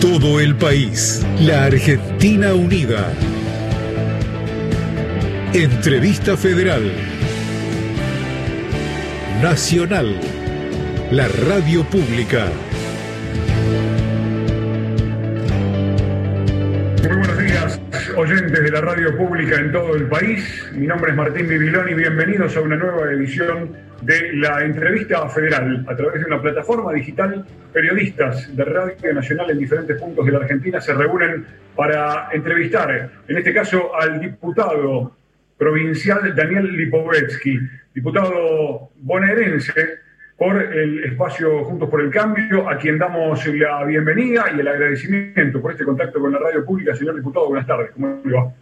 todo el país. La Argentina Unida. Entrevista Federal. Nacional. La Radio Pública. Oyentes de la Radio Pública en todo el país. Mi nombre es Martín Bibilón bienvenidos a una nueva edición de la entrevista federal a través de una plataforma digital. Periodistas de Radio Nacional en diferentes puntos de la Argentina se reúnen para entrevistar, en este caso, al diputado provincial Daniel Lipovetsky, diputado bonaerense por el espacio Juntos por el Cambio, a quien damos la bienvenida y el agradecimiento por este contacto con la radio pública. Señor diputado, buenas tardes. ¿Cómo le va?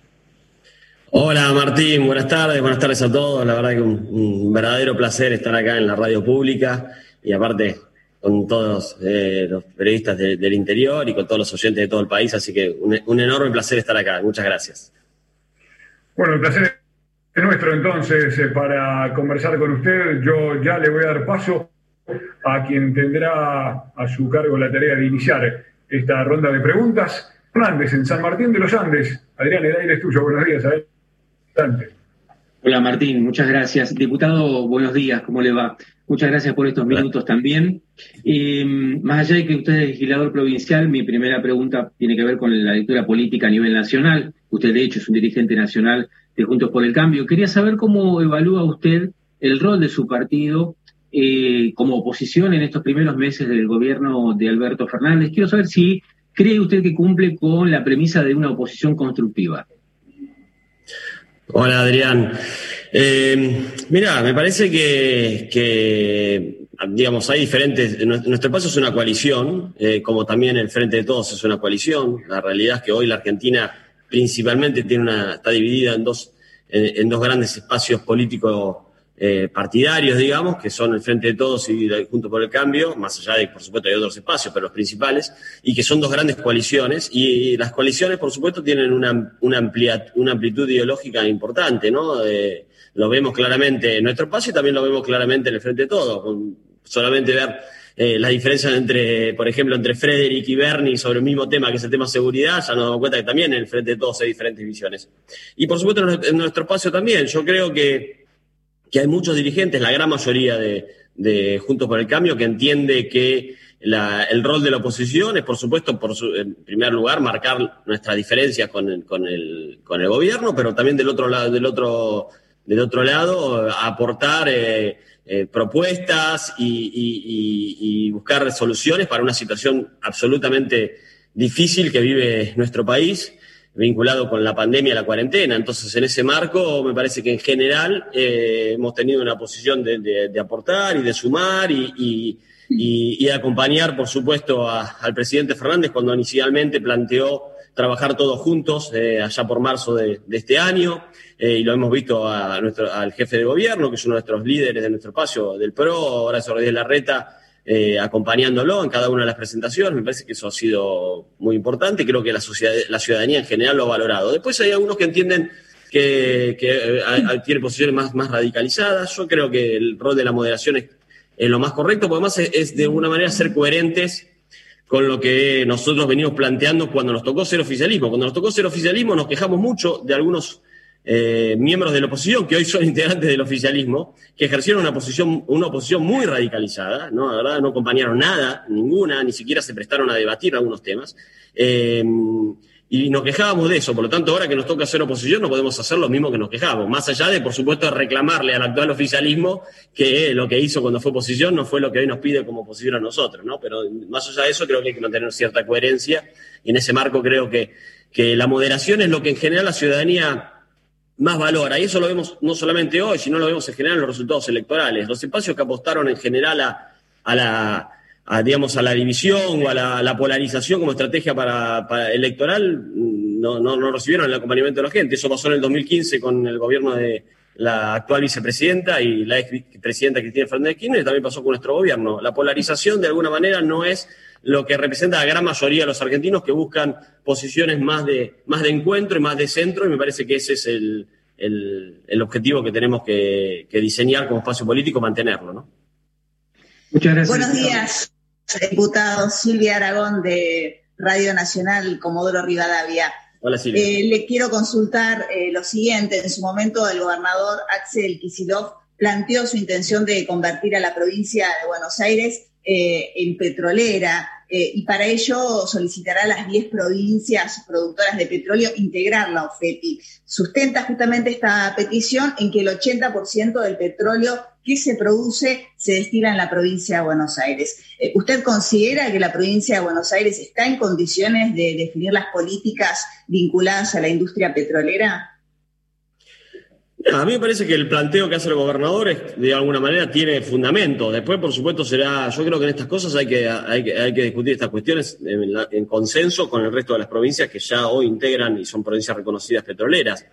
Hola Martín, buenas tardes, buenas tardes a todos. La verdad que un, un verdadero placer estar acá en la radio pública y aparte con todos eh, los periodistas de, del interior y con todos los oyentes de todo el país, así que un, un, enorme placer estar acá. Muchas gracias. Bueno, el placer es nuestro entonces eh, para conversar con usted. Yo ya le voy a dar paso a quien tendrá a su cargo la tarea de iniciar esta ronda de preguntas. Hernández, en San Martín de los Andes. Adrián, el aire es tuyo. Buenos días. Adelante. Hola Martín, muchas gracias. Diputado, buenos días, ¿cómo le va? Muchas gracias por estos minutos también. Eh, más allá de que usted es legislador provincial, mi primera pregunta tiene que ver con la lectura política a nivel nacional. Usted, de hecho, es un dirigente nacional de Juntos por el Cambio. Quería saber cómo evalúa usted el rol de su partido eh, como oposición en estos primeros meses del gobierno de Alberto Fernández. Quiero saber si cree usted que cumple con la premisa de una oposición constructiva. Hola Adrián. Eh, mira, me parece que, digamos, hay diferentes. Nuestro paso es una coalición, eh, como también el Frente de Todos es una coalición. La realidad es que hoy la Argentina principalmente está dividida en dos, en dos grandes espacios políticos eh, partidarios, digamos, que son el Frente de Todos y Junto por el Cambio, más allá de, por supuesto, hay otros espacios, pero los principales, y que son dos grandes coaliciones. Y las coaliciones, por supuesto, tienen una, una, amplia, una amplitud ideológica importante, ¿no? Eh, lo vemos claramente en nuestro espacio y también lo vemos claramente en el Frente de Todos. Con solamente ver eh, las diferencias entre, por ejemplo, entre Frederick y Bernie sobre el mismo tema, que es el tema seguridad, ya nos damos cuenta que también en el Frente de Todos hay diferentes visiones. Y, por supuesto, en nuestro espacio también. Yo creo que que hay muchos dirigentes, la gran mayoría de, Juntos por el Cambio, que entiende que la, el rol de la oposición es, por supuesto, por su, en primer lugar, marcar nuestras diferencias con el, con, el, con el gobierno, pero también del otro lado, del otro, del otro lado, aportar eh, eh, propuestas y, buscar soluciones para una situación absolutamente difícil que vive nuestro país vinculado con la pandemia la cuarentena. Entonces, en ese marco, me parece que en general eh, hemos tenido una posición de, aportar y de sumar y, y, acompañar, por supuesto, a, al presidente Fernández cuando inicialmente planteó trabajar todos juntos eh, allá por marzo de, este año. Eh, y lo hemos visto a nuestro, al jefe de gobierno, que es uno de nuestros líderes de nuestro espacio del PRO, es Rodríguez Larreta, eh, acompañándolo en cada una de las presentaciones. Me parece que eso ha sido muy importante. Creo que la, sociedad, la ciudadanía en general lo ha valorado. Después hay algunos que entienden que, que eh, tiene posiciones más, más radicalizadas. Yo creo que el rol de la moderación es, lo más correcto, porque además es, de alguna manera ser coherentes con lo que nosotros venimos planteando cuando nos tocó ser oficialismo. Cuando nos tocó ser oficialismo nos quejamos mucho de algunos eh, miembros de la oposición, que hoy son integrantes del oficialismo, que ejercieron una, posición, una oposición muy radicalizada, ¿no? La verdad no acompañaron nada, ninguna, ni siquiera se prestaron a debatir algunos temas. Eh, y nos quejábamos de eso, por lo tanto, ahora que nos toca hacer oposición, no podemos hacer lo mismo que nos quejamos. Más allá de, por supuesto, reclamarle al actual oficialismo que lo que hizo cuando fue oposición no fue lo que hoy nos pide como oposición a nosotros, ¿no? Pero más allá de eso, creo que hay que mantener cierta coherencia y en ese marco creo que, que la moderación es lo que en general la ciudadanía más valora. Y eso lo vemos no solamente hoy, sino lo vemos en general en los resultados electorales. Los espacios que apostaron en general a, a la, a, digamos, a la división o a la, la polarización como estrategia para, electoral no, no, no, recibieron el acompañamiento de la gente. Eso pasó en el 2015 con el gobierno de la actual vicepresidenta y la expresidenta Cristina Fernández Kirchner, y también pasó con nuestro gobierno. La polarización, de alguna manera, no es lo que representa la gran mayoría de los argentinos que buscan posiciones más de, más de encuentro y más de centro, y me parece que ese es el, el, el objetivo que tenemos que, que, diseñar como espacio político, mantenerlo. ¿no? Muchas gracias. Buenos días, diputado Silvia Aragón de Radio Nacional, Comodoro Rivadavia. Hola, Silvia. Eh, le quiero consultar eh, lo siguiente. En su momento, el gobernador Axel Kisilov planteó su intención de convertir a la provincia de Buenos Aires eh, en petrolera. Eh, y para ello solicitará a las 10 provincias productoras de petróleo integrar la OFEPI. Sustenta justamente esta petición en que el 80% del petróleo que se produce se destila en la provincia de Buenos Aires. Eh, ¿Usted considera que la provincia de Buenos Aires está en condiciones de definir las políticas vinculadas a la industria petrolera? A mí me parece que el planteo que hace el gobernador es, de alguna manera tiene fundamento. Después, por supuesto, será. Yo creo que en estas cosas hay que, hay que, hay que discutir estas cuestiones en, consenso con el resto de las provincias que ya hoy integran y son provincias reconocidas petroleras.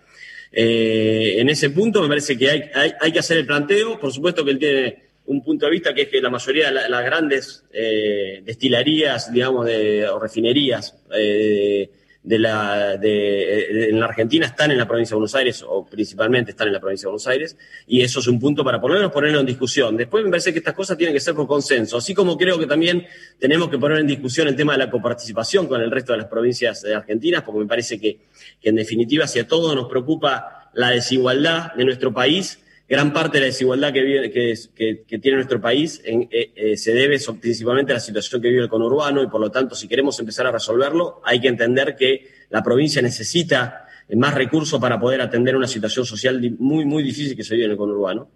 Eh, en ese punto me parece que hay, hay, hay, que hacer el planteo. Por supuesto que él tiene un punto de vista que es que la mayoría de la, las grandes eh, destilerías, digamos, de, o refinerías, eh, la, de, en la Argentina están en la provincia de Buenos Aires, o principalmente están en la provincia de Buenos Aires, y eso es un punto para ponerlo, ponerlo en discusión. Después me parece que estas cosas tienen que ser por consenso, así como creo que también tenemos que poner en discusión el tema de la coparticipación con el resto de las provincias de Argentina, porque me parece que, que en definitiva, si a todos nos preocupa la desigualdad de nuestro país, gran parte de la desigualdad que, vive, que, tiene nuestro país eh, eh, se debe principalmente a la situación que vive el conurbano y por lo tanto si queremos empezar a resolverlo hay que entender que la provincia necesita más recursos para poder atender una situación social muy, muy difícil que se vive en el conurbano.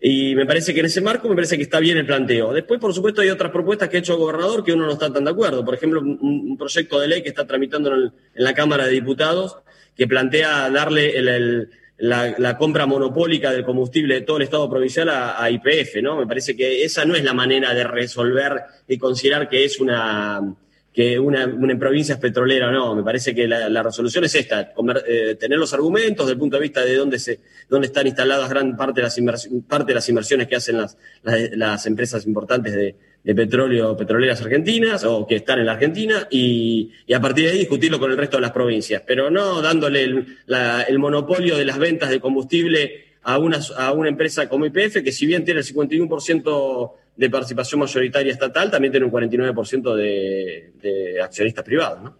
Y me parece que en ese marco me parece que está bien el planteo. Después, por supuesto, hay otras propuestas que ha hecho el gobernador que uno no está tan de acuerdo. Por ejemplo, un, proyecto de ley que está tramitando en, en, la Cámara de Diputados que plantea darle el, el la, la, compra monopólica del combustible de todo el Estado provincial a, IPF, ¿no? Me parece que esa no es la manera de resolver y considerar que es una que una, una provincia es petrolera o no. Me parece que la, la resolución es esta, eh, tener los argumentos desde el punto de vista de dónde, se, dónde están instaladas gran parte de las, parte de las inversiones que hacen las, las, las empresas importantes de, de, petróleo, petroleras argentinas o que están en la Argentina y, y, a partir de ahí discutirlo con el resto de las provincias, pero no dándole el, la, el monopolio de las ventas de combustible a una, a una empresa como IPF que si bien tiene el 51% de participación mayoritaria estatal, también tiene un 49% de, de accionistas privados. ¿no?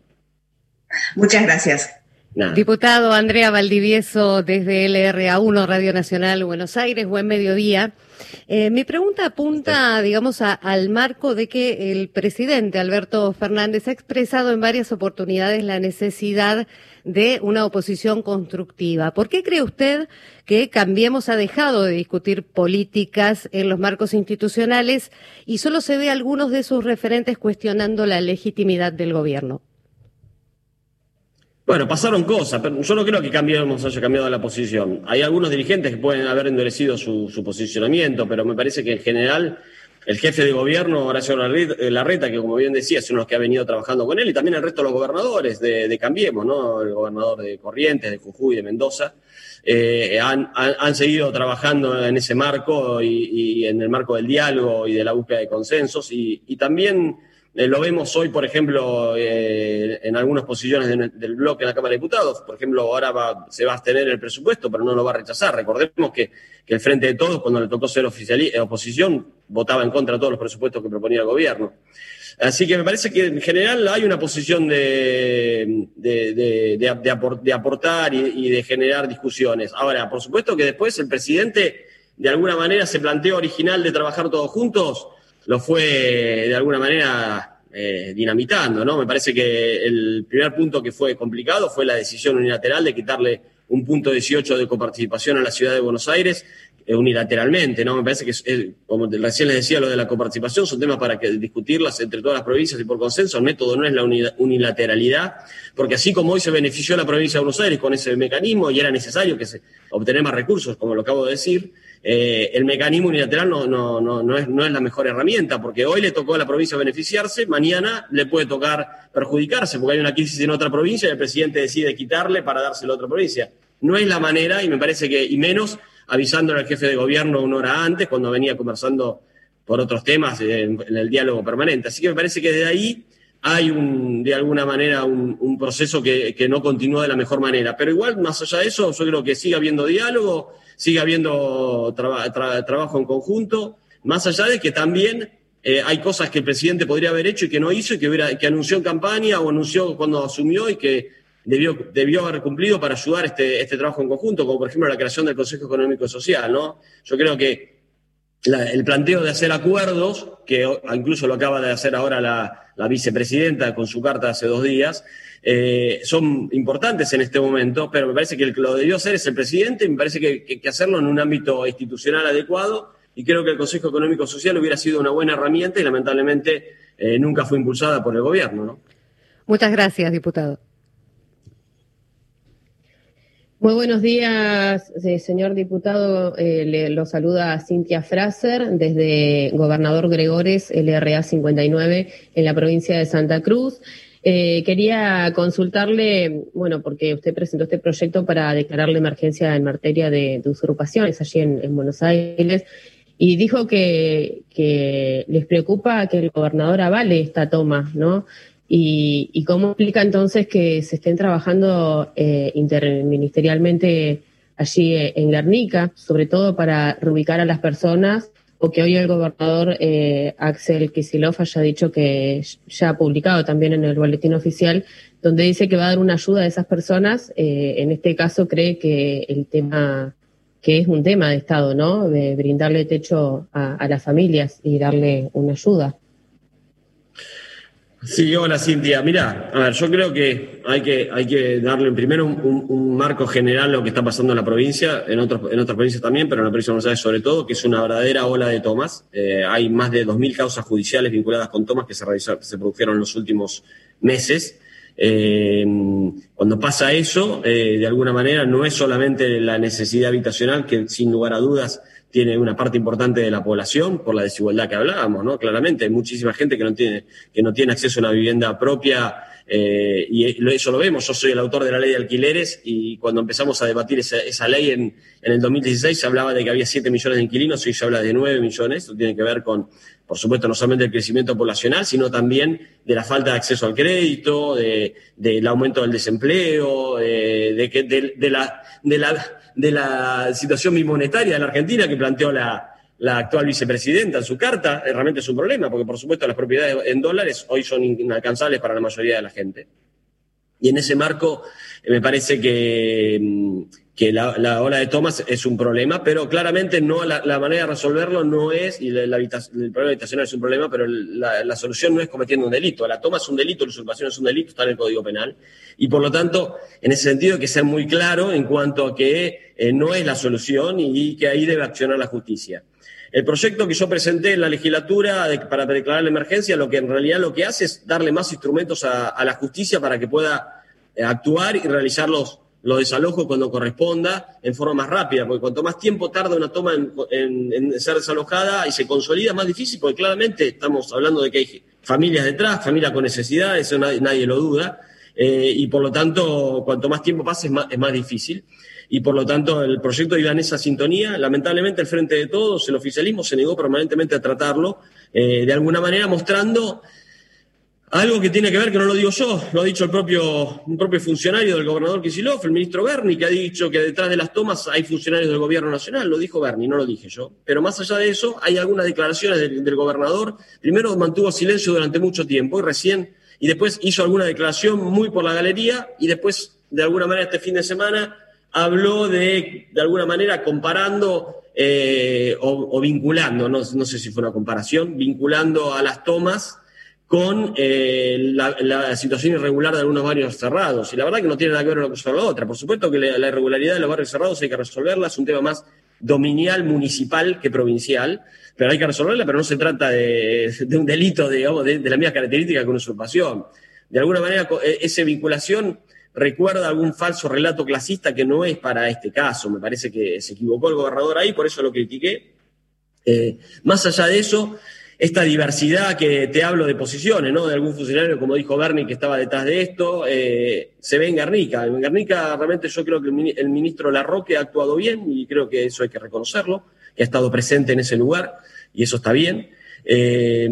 Muchas gracias. Nada. Diputado Andrea Valdivieso desde LRA1 Radio Nacional Buenos Aires, buen mediodía. Eh, mi pregunta apunta, digamos, a, al marco de que el presidente Alberto Fernández ha expresado en varias oportunidades la necesidad de una oposición constructiva. ¿Por qué cree usted que Cambiemos ha dejado de discutir políticas en los marcos institucionales y solo se ve a algunos de sus referentes cuestionando la legitimidad del gobierno? Bueno, pasaron cosas, pero yo no creo que Cambiemos haya cambiado la posición. Hay algunos dirigentes que pueden haber endurecido su, su posicionamiento, pero me parece que en general el jefe de gobierno, Horacio Larreta, que como bien decía, es uno de los que ha venido trabajando con él, y también el resto de los gobernadores de, de Cambiemos, ¿no? El gobernador de Corrientes, de Jujuy, de Mendoza, eh, han, han, seguido trabajando en ese marco y, y, en el marco del diálogo y de la búsqueda de consensos, y también eh, lo vemos hoy, por ejemplo, eh, en algunas posiciones de, del bloque en la Cámara de Diputados. Por ejemplo, ahora va, se va a abstener el presupuesto, pero no lo va a rechazar. Recordemos que, el Frente de Todos, cuando le tocó ser eh, oposición, votaba en contra de todos los presupuestos que proponía el gobierno. Así que me parece que en general hay una posición de, de, de, de aportar y, y, de generar discusiones. Ahora, por supuesto que después el presidente de alguna manera se planteó original de trabajar todos juntos lo fue de alguna manera eh, dinamitando, ¿no? Me parece que el primer punto que fue complicado fue la decisión unilateral de quitarle un punto 18 de coparticipación a la ciudad de Buenos Aires eh, unilateralmente, ¿no? Me parece que, como recién les decía, lo de la coparticipación son temas para que discutirlas entre todas las provincias y por consenso. El método no es la unilateralidad, porque así como hoy se benefició la provincia de Buenos Aires con ese mecanismo y era necesario que se obtener más recursos, como lo acabo de decir, eh, el mecanismo unilateral no, no, no, no, es, no es la mejor herramienta, porque hoy le tocó a la provincia beneficiarse, mañana le puede tocar perjudicarse, porque hay una crisis en otra provincia y el presidente decide quitarle para dárselo a otra provincia. No es la manera, y me parece que, y menos avisándole al jefe de gobierno una hora antes, cuando venía conversando por otros temas en, en el diálogo permanente. Así que me parece que de ahí hay un, de alguna manera un, un proceso que, que, no continúa de la mejor manera. Pero igual, más allá de eso, yo creo que sigue habiendo diálogo, sigue habiendo tra tra trabajo en conjunto, más allá de que también eh, hay cosas que el presidente podría haber hecho y que no hizo y que, hubiera, que anunció en campaña o anunció cuando asumió y que debió, debió haber cumplido para ayudar este, este trabajo en conjunto, como por ejemplo la creación del Consejo Económico y Social. ¿no? Yo creo que el planteo de hacer acuerdos, que incluso lo acaba de hacer ahora la, la vicepresidenta con su carta hace dos días, eh, son importantes en este momento, pero me parece que el que lo debió hacer es el presidente y me parece que, que, que hacerlo en un ámbito institucional adecuado y creo que el Consejo Económico Social hubiera sido una buena herramienta y lamentablemente eh, nunca fue impulsada por el gobierno. ¿no? Muchas gracias, diputado. Muy buenos días, eh, señor diputado. Eh, le, lo saluda Cintia Fraser desde Gobernador Gregores, LRA 59, en la provincia de Santa Cruz. Eh, quería consultarle, bueno, porque usted presentó este proyecto para declarar la emergencia en materia de, de usurpaciones allí en, en Buenos Aires y dijo que, que, les preocupa que el gobernador avale esta toma, ¿no? Y, y cómo explica entonces que se estén trabajando eh, interministerialmente allí eh, en Guernica, sobre todo para reubicar a las personas, o que hoy el gobernador eh, Axel Kisilov haya dicho que ya ha publicado también en el boletín oficial, donde dice que va a dar una ayuda a esas personas. Eh, en este caso cree que el tema que es un tema de Estado, ¿no? De brindarle techo a, a las familias y darle una ayuda. Sí, hola Cintia. Mira, a ver, yo creo que hay que, hay que darle primero un, marco general a lo que está pasando en la provincia, en, otros, en otras provincias también, pero en la provincia de Buenos Aires sobre todo, que es una verdadera ola de tomas. Eh, hay más de 2.000 causas judiciales vinculadas con tomas que se, realizaron, se produjeron en los últimos meses. Eh, cuando pasa eso, eh, de alguna manera no es solamente la necesidad habitacional, que sin lugar a dudas tiene una parte importante de la población por la desigualdad que hablábamos, ¿no? Claramente hay muchísima gente que no tiene, que no tiene acceso a una vivienda propia eh, y eso lo vemos. Yo soy el autor de la ley de alquileres y cuando empezamos a debatir esa, esa ley en, en, el 2016 se hablaba de que había 7 millones de inquilinos, hoy se habla de 9 millones. Esto tiene que ver con, por supuesto, no solamente el crecimiento poblacional, sino también de la falta de acceso al crédito, de, del aumento del desempleo, de, de, que, de, de la, de la de la situación bimonetaria de la Argentina que planteó la, la actual vicepresidenta en su carta, realmente es un problema, porque por supuesto las propiedades en dólares hoy son inalcanzables para la mayoría de la gente. Y en ese marco eh, me parece que, mm, que la, la, ola de tomas es un problema, pero claramente no la, la manera de resolverlo no es, y la, el problema habitacional es un problema, pero la, solución no es cometiendo un delito. La toma es un delito, la usurpación es un delito, está en el Código Penal. Y por lo tanto, en ese sentido, que ser muy claro en cuanto a que eh, no es la solución y, que ahí debe accionar la justicia. El proyecto que yo presenté en la legislatura para declarar la emergencia, lo que en realidad lo que hace es darle más instrumentos a, a la justicia para que pueda eh, actuar y realizar los, los desalojos cuando corresponda en forma más rápida, porque cuanto más tiempo tarda una toma en, ser desalojada y se consolida, más difícil, porque claramente estamos hablando de que hay familias detrás, familias con necesidades, eso nadie, nadie lo duda, eh, y por lo tanto, cuanto más tiempo pase es más, es más difícil y por lo tanto el proyecto iba en esa sintonía. Lamentablemente el Frente de Todos, el oficialismo, se negó permanentemente a tratarlo, eh, de alguna manera mostrando algo que tiene que ver, que no lo digo yo, lo ha dicho el propio, un propio funcionario del gobernador Kisilov, el ministro Berni, que ha dicho que detrás de las tomas hay funcionarios del gobierno nacional, lo dijo Berni, no lo dije yo. Pero más allá de eso, hay algunas declaraciones del, del gobernador. Primero mantuvo silencio durante mucho tiempo y recién, y después hizo alguna declaración muy por la galería, y después, de alguna manera, este fin de semana, habló de, de alguna manera, comparando eh, o, o, vinculando, no, no, sé si fue una comparación, vinculando a las tomas con eh, la, situación irregular de algunos barrios cerrados. Y la verdad que no tiene nada que ver una cosa con la otra. Por supuesto que la, la irregularidad de los barrios cerrados hay que resolverla, es un tema más dominial, municipal que provincial, pero hay que resolverla, pero no se trata de, un delito, de, de la misma característica que una usurpación. De alguna manera, e, esa vinculación recuerda algún falso relato clasista que no es para este caso. Me parece que se equivocó el gobernador ahí, por eso lo critiqué. Eh, más allá de eso, esta diversidad que te hablo de posiciones, ¿no? De algún funcionario, como dijo Bernie, que estaba detrás de esto, eh, se ve en Guernica. En Guernica realmente yo creo que el ministro Larroque ha actuado bien y creo que eso hay que reconocerlo, que ha estado presente en ese lugar y eso está bien. Eh,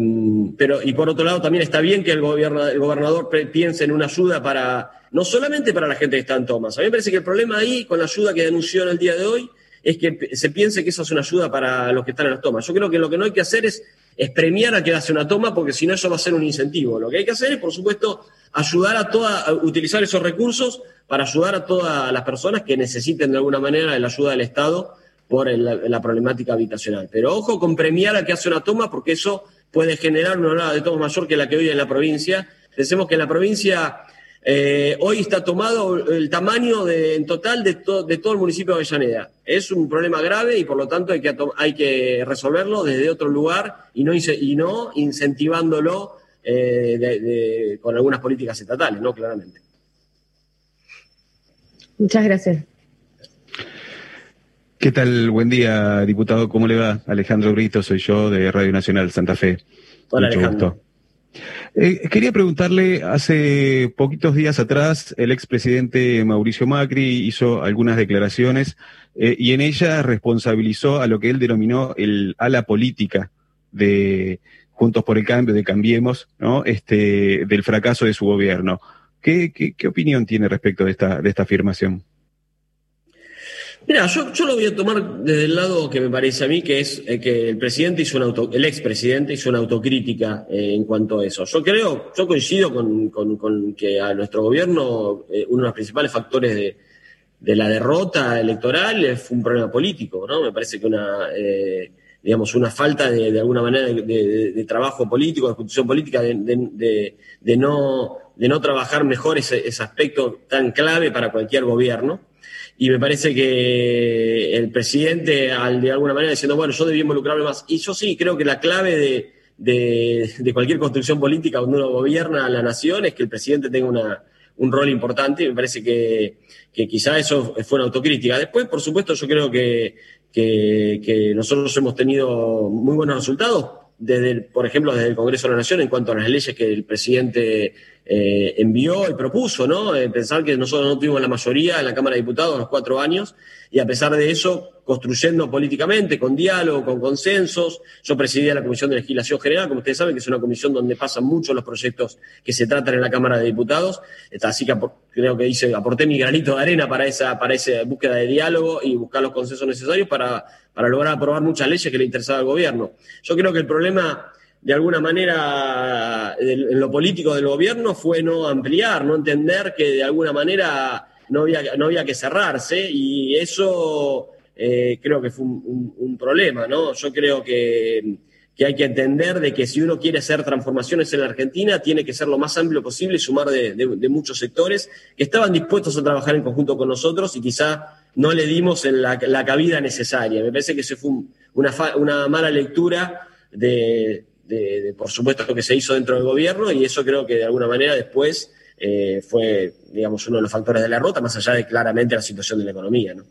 pero, y por otro lado, también está bien que el, gobierno, el gobernador piense en una ayuda para, no solamente para la gente que está en Thomas. A mí me parece que el problema ahí, con la ayuda que denunció en el día de hoy, es que se piense que eso es una ayuda para los que están en las tomas. Yo creo que lo que no hay que hacer es es premiar a que hace una toma, porque si no eso va a ser un incentivo. Lo que hay que hacer es, por supuesto, ayudar a toda, utilizar esos recursos para ayudar a todas las personas que necesiten de alguna manera la ayuda del Estado por la problemática habitacional. Pero ojo con premiar a que hace una toma, porque eso puede generar una ola de toma mayor que la que hoy en la provincia. Pensemos que en la provincia eh, hoy está tomado el tamaño en total de, de, todo el municipio de Avellaneda. Es un problema grave y por lo tanto hay que, hay que resolverlo desde otro lugar y no, y no incentivándolo eh, con algunas políticas estatales, ¿no? Claramente. Muchas gracias. ¿Qué tal? Buen día, diputado. ¿Cómo le va? Alejandro Brito, soy yo de Radio Nacional Santa Fe. Hola, Alejandro. Eh, quería preguntarle, hace poquitos días atrás, el expresidente Mauricio Macri hizo algunas declaraciones eh, y en ellas responsabilizó a lo que él denominó el ala política de Juntos por el Cambio, de Cambiemos, ¿no? Este, del fracaso de su gobierno. ¿Qué, qué, opinión tiene respecto de esta, de esta afirmación? Mira, yo, yo, lo voy a tomar desde el lado que me parece a mí, que es eh, que el presidente hizo una auto, el expresidente hizo una autocrítica eh, en cuanto a eso. Yo creo, yo coincido con, con, que a nuestro gobierno eh, uno de los principales factores de, de, la derrota electoral fue un problema político, ¿no? Me parece que una, digamos, una falta de, de alguna manera de, trabajo político, de construcción política, de, no, de no trabajar mejor ese, ese aspecto tan clave para cualquier gobierno y me parece que el presidente, al, de alguna manera, diciendo, bueno, yo debí involucrarme más. Y yo sí, creo que la clave de, de, cualquier construcción política cuando uno gobierna a la nación es que el presidente tenga una, un rol importante y me parece que, que quizá eso fue una autocrítica. Después, por supuesto, yo creo que, que, nosotros hemos tenido muy buenos resultados desde, por ejemplo, desde el Congreso de la Nación en cuanto a las leyes que el presidente eh, envió y propuso, ¿no? Eh, pensar que nosotros no tuvimos la mayoría en la Cámara de Diputados los cuatro años y a pesar de eso, construyendo políticamente, con diálogo, con consensos. Yo presidía la Comisión de Legislación General, como ustedes saben, que es una comisión donde pasan muchos los proyectos que se tratan en la Cámara de Diputados. Así que creo que hice, aporté mi granito de arena para esa, para esa búsqueda de diálogo y buscar los consensos necesarios para, para lograr aprobar muchas leyes que le interesaba al gobierno. Yo creo que el problema de alguna manera en lo político del gobierno fue no ampliar, no entender que de alguna manera no había, no había que cerrarse y eso eh, creo que fue un, problema, ¿no? Yo creo que, hay que entender de que si uno quiere hacer transformaciones en la Argentina, tiene que ser lo más amplio posible y sumar de, muchos sectores que estaban dispuestos a trabajar en conjunto con nosotros y quizá no le dimos la, cabida necesaria. Me parece que eso fue una mala lectura de, de, por supuesto, lo que se hizo dentro del gobierno y eso creo que de alguna manera después eh, fue, digamos, uno de los factores de la rota, más allá de claramente la situación de la economía. ¿no?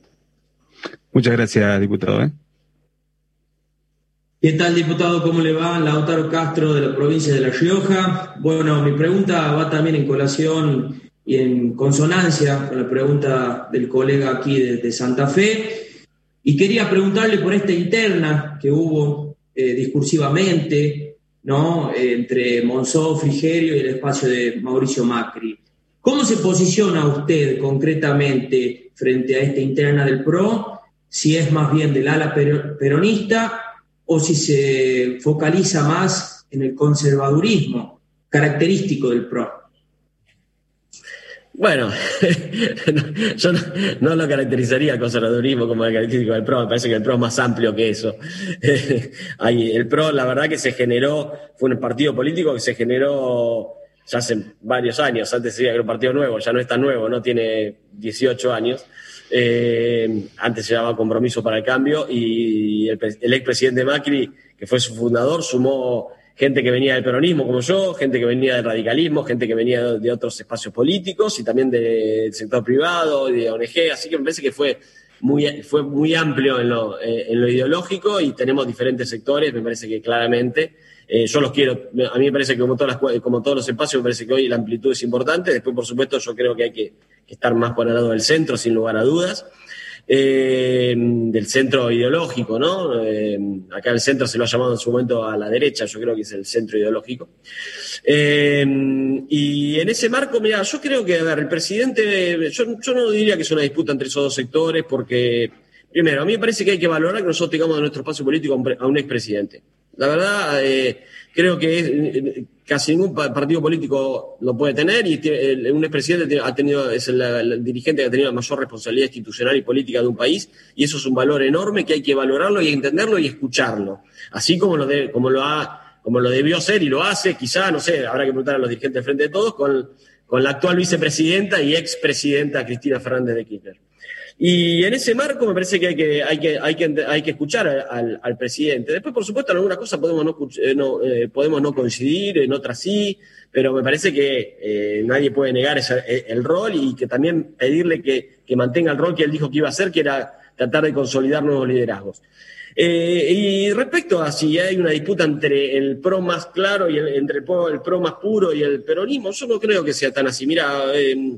Muchas gracias, diputado. ¿eh? ¿Qué tal, diputado? ¿Cómo le va? Lautaro Castro de la provincia de La Rioja. Bueno, mi pregunta va también en colación y en consonancia con la pregunta del colega aquí de, Santa Fe. Y quería preguntarle por esta interna que hubo eh, discursivamente ¿no? entre Monzó, Frigerio y el espacio de Mauricio Macri. ¿Cómo se posiciona usted concretamente frente a esta interna del PRO? Si es más bien del ala peronista o si se focaliza más en el conservadurismo característico del PRO. Bueno, yo no, lo caracterizaría el conservadurismo como el característico del PRO, me parece que el PRO es más amplio que eso. el PRO, la verdad que se generó, fue un partido político que se generó ya hace varios años, antes decía que era un partido nuevo, ya no es tan nuevo, no tiene 18 años. Eh, antes se llamaba Compromiso para el Cambio y el, el expresidente Macri, que fue su fundador, sumó gente que venía del peronismo como yo, gente que venía del radicalismo, gente que venía de, otros espacios políticos y también del sector privado y de ONG, así que me parece que fue muy, fue muy amplio en lo, eh, en lo ideológico y tenemos diferentes sectores, me parece que claramente. Eh, yo los quiero, a mí me parece que como, todas las, como todos los espacios, me parece que hoy la amplitud es importante. Después, por supuesto, yo creo que hay que, que estar más por el lado del centro, sin lugar a dudas eh, del centro ideológico, ¿no? Eh, acá el centro se lo ha llamado en su momento a la derecha, yo creo que es el centro ideológico. Eh, y en ese marco, mira, yo creo que, a ver, el presidente, yo, no diría que es una disputa entre esos dos sectores, porque, primero, a mí me parece que hay que valorar que nosotros tengamos en nuestro espacio político a un expresidente. La verdad, eh, creo que eh, casi ningún partido político lo puede tener y un expresidente ha tenido, es el, dirigente que ha tenido la mayor responsabilidad institucional y política de un país y eso es un valor enorme que hay que valorarlo y entenderlo y escucharlo. Así como lo, de, como lo ha como lo debió ser y lo hace, quizá, no sé, habrá que preguntar a los dirigentes Frente de Todos, con, con la actual vicepresidenta y expresidenta Cristina Fernández de Kirchner. Y en ese marco me parece que hay que, hay que, hay que, hay que escuchar al, al presidente. Después, por supuesto, en algunas cosas podemos no, eh, no eh, podemos no coincidir, en otras sí, pero me parece que eh, nadie puede negar ese, el rol y que también pedirle que, que mantenga el rol que él dijo que iba a hacer, que era tratar de consolidar nuevos liderazgos. Y respecto a si hay una disputa entre el PRO más claro y el, entre el PRO, más puro y el peronismo, yo no creo que sea tan así. Mira, eh,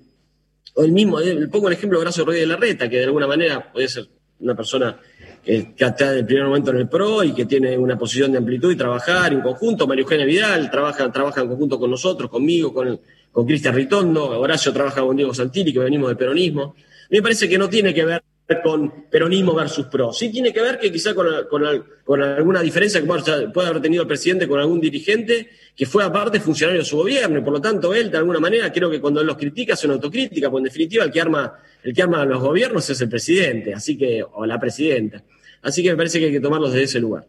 el mismo, eh, pongo el ejemplo de Horacio Rodríguez de Larreta, que de alguna manera puede ser una persona que, está en el primer momento en el PRO y que tiene una posición de amplitud y trabajar en conjunto. María Eugenia Vidal trabaja, trabaja en conjunto con nosotros, conmigo, con, con Cristian Ritondo. Horacio trabaja con Diego Santilli, que venimos del peronismo. Me parece que no tiene que ver con peronismo versus pro. Sí tiene que ver que quizá con, con, alguna diferencia que pueda haber tenido el presidente con algún dirigente que fue aparte funcionario de su gobierno y por lo tanto él de alguna manera creo que cuando él los critica es una autocrítica, porque en definitiva el que arma, el que arma los gobiernos es el presidente, así que, o la presidenta. Así que me parece que hay que tomarlos desde ese lugar.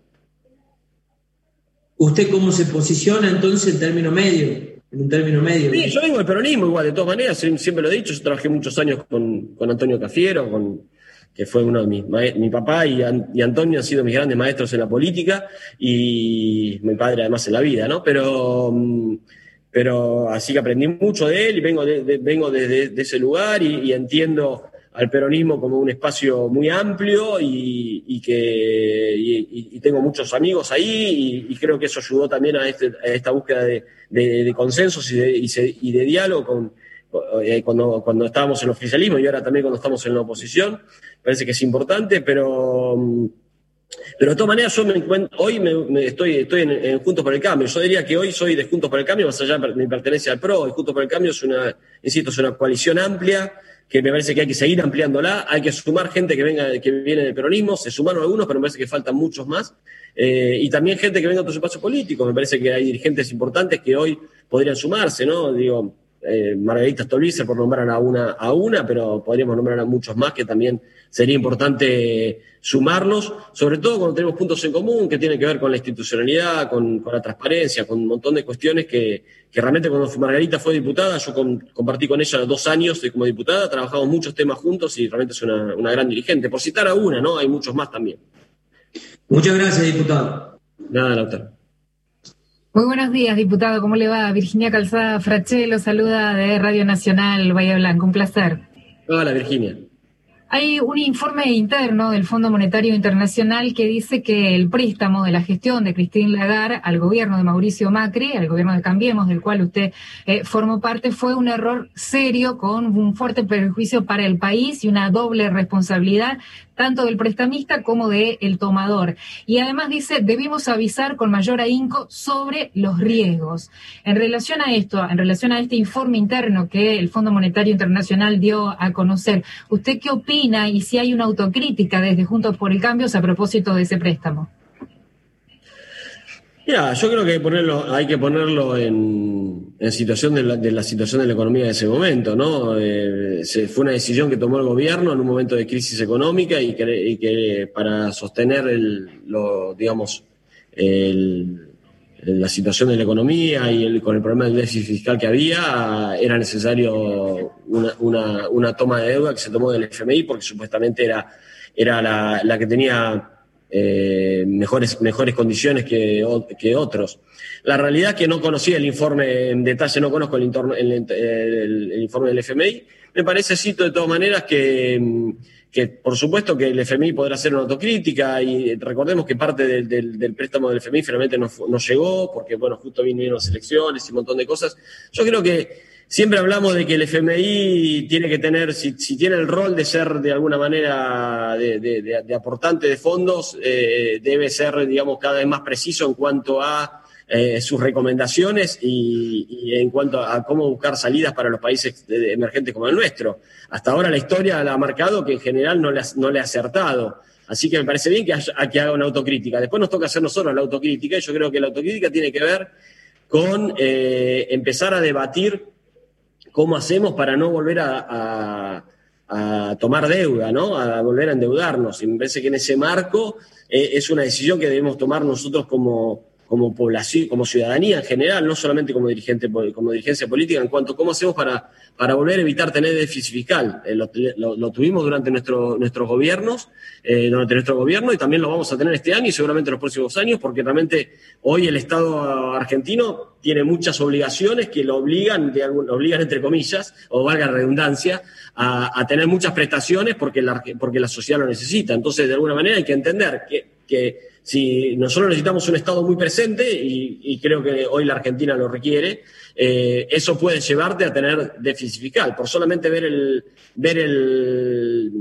¿Usted cómo se posiciona entonces en término medio? En un término medio. Sí, yo vengo del peronismo igual, de todas maneras, siempre lo he dicho, yo trabajé muchos años con, con Antonio Cafiero, con, que fue uno de mis mi papá y, Antonio han sido mis grandes maestros en la política y mi padre además en la vida, ¿no? Pero, mm, pero así que aprendí mucho de él y vengo, de, vengo ese lugar y, entiendo al peronismo como un espacio muy amplio y, que y, tengo muchos amigos ahí y, creo que eso ayudó también a, este, esta búsqueda de, consensos y y de diálogo con, cuando, cuando estábamos en el oficialismo y ahora también cuando estamos en la oposición. Parece que es importante, pero, mm, pero de todas maneras yo me encuentro, hoy me, estoy, estoy en, Juntos por el Cambio. Yo diría que hoy soy de Juntos por el Cambio, más allá de mi pertenencia al PRO. Y Juntos por el Cambio es una, insisto, es una coalición amplia que me parece que hay que seguir ampliándola, hay que sumar gente que venga, que viene del peronismo, se sumaron algunos, pero me parece que faltan muchos más, eh, y también gente que venga de otros espacios políticos, me parece que hay dirigentes importantes que hoy podrían sumarse, ¿no? Digo, eh, Margarita Stolbizer, por nombrar a una, a una, pero podríamos nombrar a muchos más que también sería importante sumarlos, sobre todo cuando tenemos puntos en común que tienen que ver con la institucionalidad, con, la transparencia, con un montón de cuestiones que, realmente cuando Margarita fue diputada, yo compartí con ella dos años como diputada, trabajamos muchos temas juntos y realmente es una, una gran dirigente. Por citar a una, ¿no? Hay muchos más también. Muchas gracias, diputado. Nada, doctor. Muy buenos días, diputado. ¿Cómo le va? Virginia Calzada Fraché lo saluda de Radio Nacional Bahía Blanco. Un placer. Hola, Virginia. Hay un informe interno del Fondo Monetario Internacional que dice que el préstamo de la gestión de Christine Lagarde al gobierno de Mauricio Macri, al gobierno de Cambiemos, del cual usted eh, formó parte, fue un error serio con un fuerte perjuicio para el país y una doble responsabilidad tanto del prestamista como del el tomador. Y además dice, debimos avisar con mayor ahínco sobre los riesgos. En relación a esto, en relación a este informe interno que el Fondo Monetario Internacional dio a conocer, ¿usted qué opina y si hay una autocrítica desde Juntos por el Cambio a propósito de ese préstamo? Mira, yo creo que hay que ponerlo, hay que ponerlo en, situación de la, situación de la economía de ese momento, ¿no? Eh, fue una decisión que tomó el gobierno en un momento de crisis económica y que, para sostener el, lo, digamos, la situación de la economía y con el problema del déficit fiscal que había, era necesario una, una, toma de deuda que se tomó del FMI porque supuestamente era, era la, la que tenía eh, mejores, mejores condiciones que, que, otros. La realidad es que no conocía el informe en detalle, no conozco el, el, informe del FMI. Me parece, cito de todas maneras, que, que, por supuesto que el FMI podrá hacer una autocrítica y recordemos que parte del, del, préstamo del FMI finalmente no, no, llegó porque, bueno, justo vinieron las elecciones y un montón de cosas. Yo creo que Siempre hablamos de que el FMI tiene que tener, si, tiene el rol de ser de alguna manera de, aportante de fondos, eh, debe ser, digamos, cada vez más preciso en cuanto a eh, sus recomendaciones y, en cuanto a cómo buscar salidas para los países emergentes como el nuestro. Hasta ahora la historia ha marcado que en general no le ha, acertado. Así que me parece bien que, que haga una autocrítica. Después nos toca hacer nosotros la autocrítica y yo creo que la autocrítica tiene que ver con eh, empezar a debatir cómo hacemos para no volver a, tomar deuda, ¿no? A volver a endeudarnos. Y me parece que en ese marco eh, es una decisión que debemos tomar nosotros como, como población, como ciudadanía en general, no solamente como dirigente, como dirigencia política, en cuanto a cómo hacemos para, para volver a evitar tener déficit fiscal. Eh, lo, tuvimos durante nuestro, nuestros gobiernos, eh, durante nuestro gobierno, y también lo vamos a tener este año y seguramente los próximos años, porque realmente hoy el Estado argentino tiene muchas obligaciones que lo obligan, de lo obligan entre comillas, o valga redundancia, a, tener muchas prestaciones porque la, porque la sociedad lo necesita. Entonces, de alguna manera hay que entender que, que si nosotros necesitamos un Estado muy presente, y, creo que hoy la Argentina lo requiere, eh, eso puede llevarte a tener déficit fiscal. Por solamente ver el, ver el,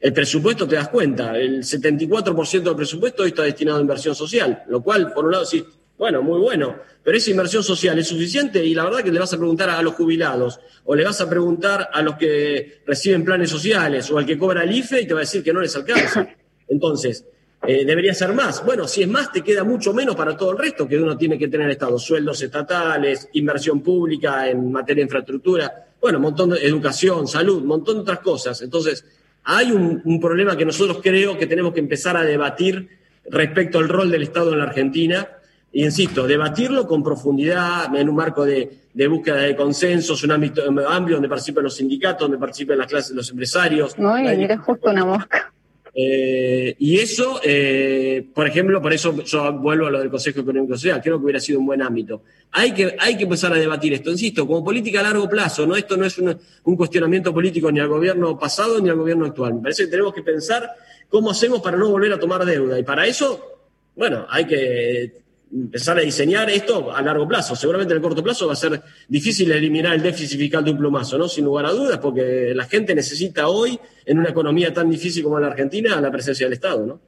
el presupuesto te das cuenta, el 74% del presupuesto hoy está destinado a inversión social, lo cual, por un lado, sí, bueno, muy bueno, pero esa inversión social es suficiente y la verdad que le vas a preguntar a los jubilados o le vas a preguntar a los que reciben planes sociales o al que cobra el IFE y te va a decir que no les alcanza. Entonces, eh, debería ser más. Bueno, si es más, te queda mucho menos para todo el resto que uno tiene que tener en Estado. Sueldos estatales, inversión pública en materia de infraestructura, bueno, un montón de educación, salud, un montón de otras cosas. Entonces, hay un, problema que nosotros creo que tenemos que empezar a debatir respecto al rol del Estado en la Argentina. Y insisto, debatirlo con profundidad, en un marco de, búsqueda de consensos, un ámbito amplio donde participen los sindicatos, donde participen las clases, los empresarios. No, mira, justo una mosca. Eh, y eso, eh, por ejemplo, por eso yo vuelvo a lo del Consejo Económico Social, creo que hubiera sido un buen ámbito. Hay que, hay que empezar a debatir esto, insisto, como política a largo plazo, ¿no? Esto no es un, un cuestionamiento político ni al gobierno pasado ni al gobierno actual. Me parece que tenemos que pensar cómo hacemos para no volver a tomar deuda. Y para eso, bueno, hay que empezar a diseñar esto a largo plazo. Seguramente en el corto plazo va a ser difícil eliminar el déficit fiscal de un plumazo, ¿no? Sin lugar a dudas, porque la gente necesita hoy, en una economía tan difícil como la Argentina, la presencia del Estado, ¿no?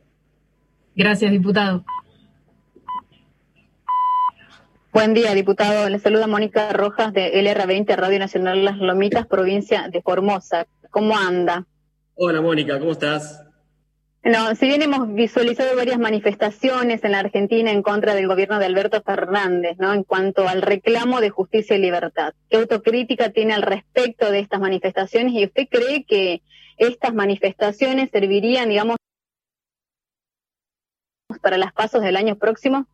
Gracias, diputado. Buen día, diputado. Le saluda Mónica Rojas de LR20 Radio Nacional Las Lomitas, provincia de Formosa. ¿Cómo anda? Hola, Mónica, ¿cómo estás? No, si bien hemos visualizado varias manifestaciones en la Argentina en contra del gobierno de Alberto Fernández, ¿no? En cuanto al reclamo de justicia y libertad. ¿Qué autocrítica tiene al respecto de estas manifestaciones? ¿Y usted cree que estas manifestaciones servirían, digamos, para las pasos del año próximo?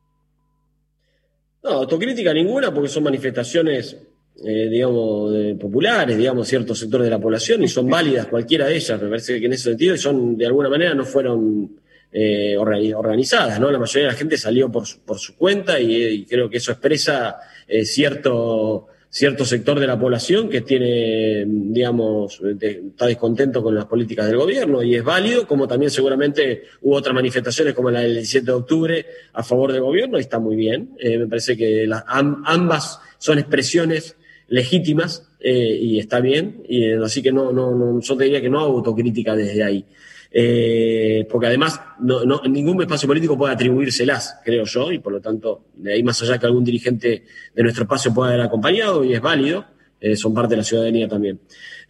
No, autocrítica ninguna, porque son manifestaciones eh, digamos, populares, digamos, ciertos sectores de la población y son válidas cualquiera de ellas, me parece que en ese sentido son, de alguna manera, no fueron eh, organizadas, ¿no? La mayoría de la gente salió por su, por su cuenta y, creo que eso expresa eh, cierto, cierto sector de la población que tiene, digamos, está descontento con las políticas del gobierno y es válido, como también seguramente hubo otras manifestaciones como la del 17 de octubre a favor del gobierno y está muy bien. me parece que las, ambas son expresiones legítimas eh, y está bien, y, eh, así que no, no, no, yo te diría que no hago autocrítica desde ahí. Eh, porque además no, ningún espacio político puede atribuírselas, creo yo, y por lo tanto, de ahí más allá que algún dirigente de nuestro espacio pueda haber acompañado, y es válido, son parte de la ciudadanía también.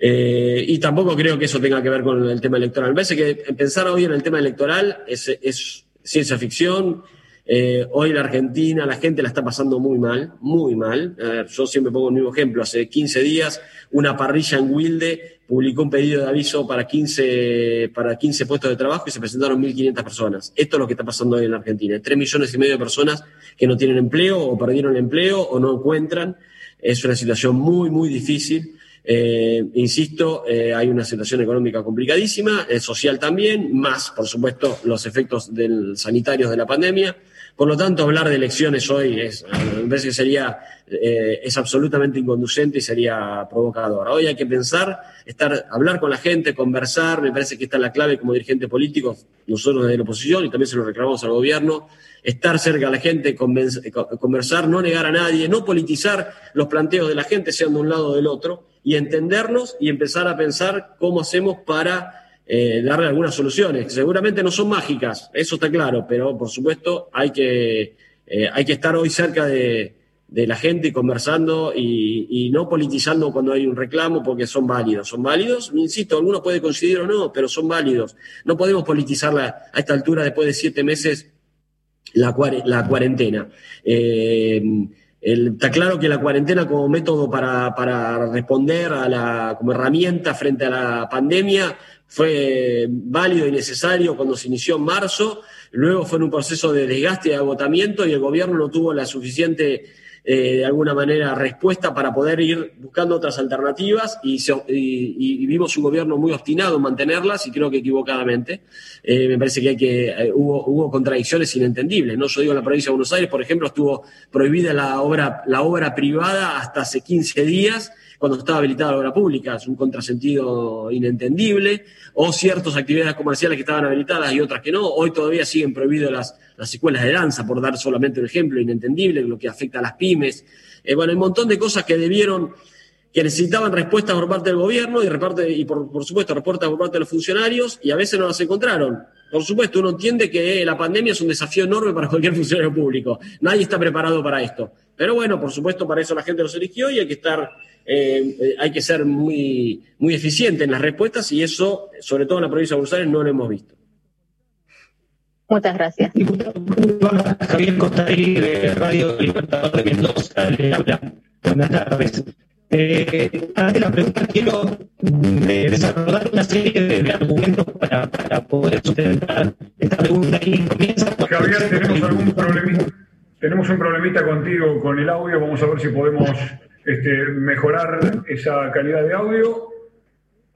y tampoco creo que eso tenga que ver con el tema electoral. Me parece que pensar hoy en el tema electoral es, es ciencia ficción, eh, hoy la Argentina, la gente la está pasando muy mal, muy mal. yo siempre pongo el mismo ejemplo. Hace 15 días, una parrilla en Wilde publicó un pedido de aviso para 15, para 15 puestos de trabajo y se presentaron 1.500 personas. Esto es lo que está pasando hoy en la Argentina. 3 millones y medio de personas que no tienen empleo o perdieron empleo o no encuentran. Es una situación muy, muy difícil. Eh, insisto, eh, hay una situación económica complicadísima, social también, más, por supuesto, los efectos del, sanitarios de la pandemia. Por lo tanto, hablar de elecciones hoy es, me parece que sería, eh, es absolutamente inconducente y sería provocador. Hoy hay que pensar, estar, hablar con la gente, conversar, me parece que está la clave como dirigente político, nosotros desde la oposición y también se lo reclamamos al gobierno, estar cerca de la gente, conversar, no negar a nadie, no politizar los planteos de la gente, sean de un lado o del otro, y entendernos y empezar a pensar cómo hacemos para eh, darle algunas soluciones, seguramente no son mágicas, eso está claro, pero por supuesto hay que Eh, hay que estar hoy cerca de, la gente conversando y, no politizando cuando hay un reclamo porque son válidos. Son válidos, insisto, algunos puede coincidir o no, pero son válidos. No podemos politizarla a esta altura después de siete meses la, la cuarentena. Eh, está claro que la cuarentena como método para, para, responder a la, como herramienta frente a la pandemia fue válido y necesario cuando se inició en marzo, luego fue en un proceso de desgaste y agotamiento y el gobierno no tuvo la suficiente eh, de alguna manera respuesta para poder ir buscando otras alternativas y, vimos un gobierno muy obstinado en mantenerlas y creo que equivocadamente. Eh, me parece que, hay que eh, hubo, hubo contradicciones inentendibles. ¿no? Yo digo, en la provincia de Buenos Aires, por ejemplo, estuvo prohibida la obra, la obra privada hasta hace 15 días cuando estaba habilitada la obra pública, es un contrasentido inentendible, o ciertas actividades comerciales que estaban habilitadas y otras que no, hoy todavía siguen prohibidas las, las escuelas de danza, por dar solamente un ejemplo inentendible, lo que afecta a las pymes. Eh, bueno, hay un montón de cosas que debieron que necesitaban respuestas por parte del gobierno y, reparte, y por, por, supuesto respuestas por parte de los funcionarios y a veces no las encontraron. Por supuesto, uno entiende que la pandemia es un desafío enorme para cualquier funcionario público. Nadie está preparado para esto. Pero bueno, por supuesto, para eso la gente los eligió y hay que estar eh, eh, hay que ser muy, muy eficiente en las respuestas y eso, sobre todo en la provincia de Buenos Aires, no lo hemos visto. Muchas gracias. Javier Costarí de Radio Libertador de Mendoza, le habla. Buenas tardes. Eh, ante la pregunta, quiero eh, desarrollar una serie de, argumentos para, para, poder sustentar esta pregunta y comienza. Javier, tenemos algún problemita, tenemos un problemita contigo con el audio, vamos a ver si podemos este, mejorar esa calidad de audio.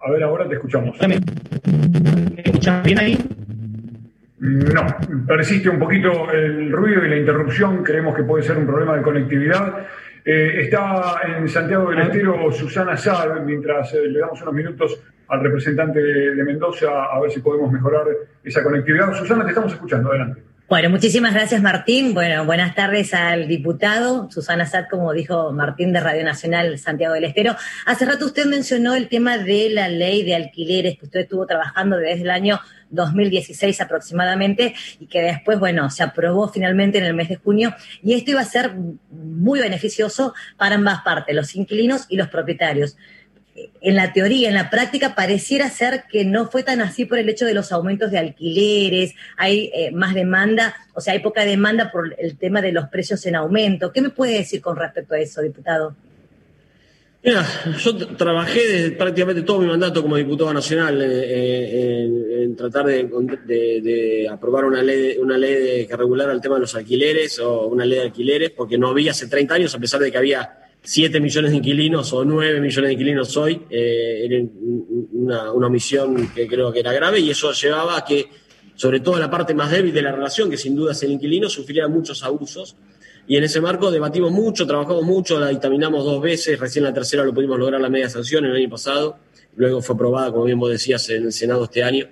A ver, ahora te escuchamos. ¿Me escuchas bien ahí? No, persiste un poquito el ruido y la interrupción, creemos que puede ser un problema de conectividad. Eh, está en Santiago del Estero Susana Sad, mientras eh, le damos unos minutos al representante de Mendoza a ver si podemos mejorar esa conectividad. Susana, te estamos escuchando, adelante. Bueno, muchísimas gracias Martín. Bueno, buenas tardes al diputado Susana Sad, como dijo Martín de Radio Nacional Santiago del Estero. Hace rato usted mencionó el tema de la ley de alquileres que usted estuvo trabajando desde el año 2016 aproximadamente y que después, bueno, se aprobó finalmente en el mes de junio y esto iba a ser muy beneficioso para ambas partes, los inquilinos y los propietarios en la teoría, en la práctica, pareciera ser que no fue tan así por el hecho de los aumentos de alquileres, hay eh, más demanda, o sea, hay poca demanda por el tema de los precios en aumento. ¿Qué me puede decir con respecto a eso, diputado? Mira, yo trabajé prácticamente todo mi mandato como diputado nacional eh, eh, en, tratar de, aprobar una ley, una ley que regulara el tema de los alquileres o una ley de alquileres, porque no había hace 30 años, a pesar de que había 7 millones de inquilinos o 9 millones de inquilinos hoy, eh, una, omisión que creo que era grave y eso llevaba a que, sobre todo la parte más débil de la relación, que sin duda es el inquilino, sufriera muchos abusos. Y en ese marco debatimos mucho, trabajamos mucho, la dictaminamos dos veces, recién la tercera lo pudimos lograr la media sanción el año pasado, luego fue aprobada, como bien vos decías, en el Senado este año.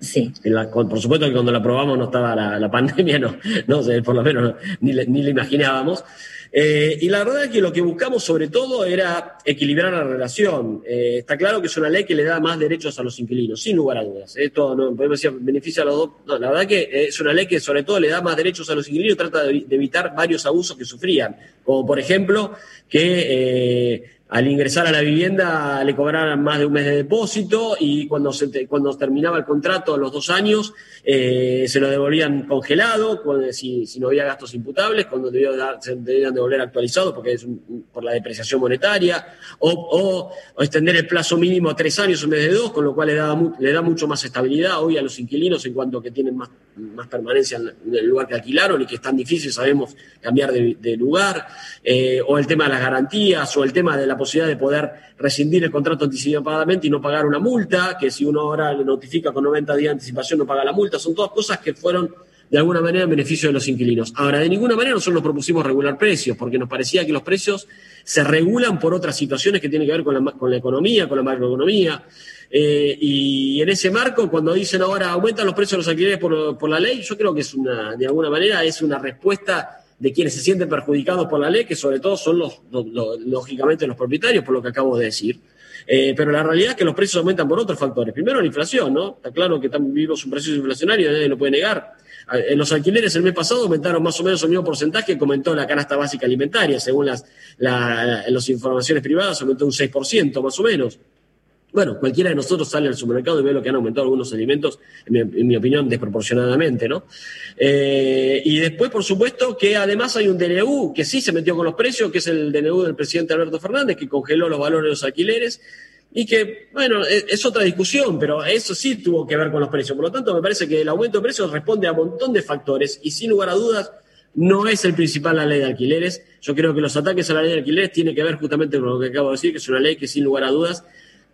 Sí. por supuesto que cuando la aprobamos no estaba la, pandemia, no, no por lo menos ni, ni la imaginábamos. Eh, y la verdad es que lo que buscamos sobre todo era equilibrar la relación. Eh, está claro que es una ley que le da más derechos a los inquilinos, sin lugar a dudas. Esto no podemos decir beneficia a los dos. No, la verdad que es una ley que sobre todo le da más derechos a los inquilinos y trata de, evitar varios abusos que sufrían. Como por ejemplo que eh, al ingresar a la vivienda le cobraran más de un mes de depósito y cuando, se cuando terminaba el contrato a los dos años eh, se lo devolvían congelado si, no había gastos imputables, cuando debían, se debían devolver actualizados porque es por la depreciación monetaria, o, extender el plazo mínimo a tres años en vez de dos, con lo cual le da, le da mucho más estabilidad hoy a los inquilinos en cuanto que tienen más, más permanencia en el lugar que alquilaron y que es tan difícil, sabemos, cambiar de, lugar, eh, o el tema de las garantías, o el tema de la posibilidad de poder rescindir el contrato anticipadamente y no pagar una multa, que si uno ahora le notifica con 90 días de anticipación no paga la multa, son todas cosas que fueron de alguna manera en beneficio de los inquilinos. Ahora, de ninguna manera nosotros nos propusimos regular precios, porque nos parecía que los precios se regulan por otras situaciones que tienen que ver con la, con la economía, con la macroeconomía. Eh, y en ese marco, cuando dicen ahora aumentan los precios de los alquileres por, por la ley, yo creo que es una, de alguna manera, es una respuesta de quienes se sienten perjudicados por la ley, que sobre todo son los, lógicamente los propietarios, por lo que acabo de decir. Eh, pero la realidad es que los precios aumentan por otros factores. Primero la inflación, ¿no? Está claro que vivimos un proceso inflacionario, nadie lo puede negar. En los alquileres el mes pasado aumentaron más o menos el mismo porcentaje que aumentó la canasta básica alimentaria. Según las, las informaciones privadas, aumentó un 6% más o menos. Bueno, cualquiera de nosotros sale al supermercado y ve lo que han aumentado algunos alimentos, en mi, opinión, desproporcionadamente, ¿no? Eh, y después, por supuesto, que además hay un DNU que sí se metió con los precios, que es el DNU del presidente Alberto Fernández, que congeló los valores de los alquileres, y que, bueno, es, es, otra discusión, pero eso sí tuvo que ver con los precios. Por lo tanto, me parece que el aumento de precios responde a un montón de factores y sin lugar a dudas no es el principal la ley de alquileres. Yo creo que los ataques a la ley de alquileres tienen que ver justamente con lo que acabo de decir, que es una ley que sin lugar a dudas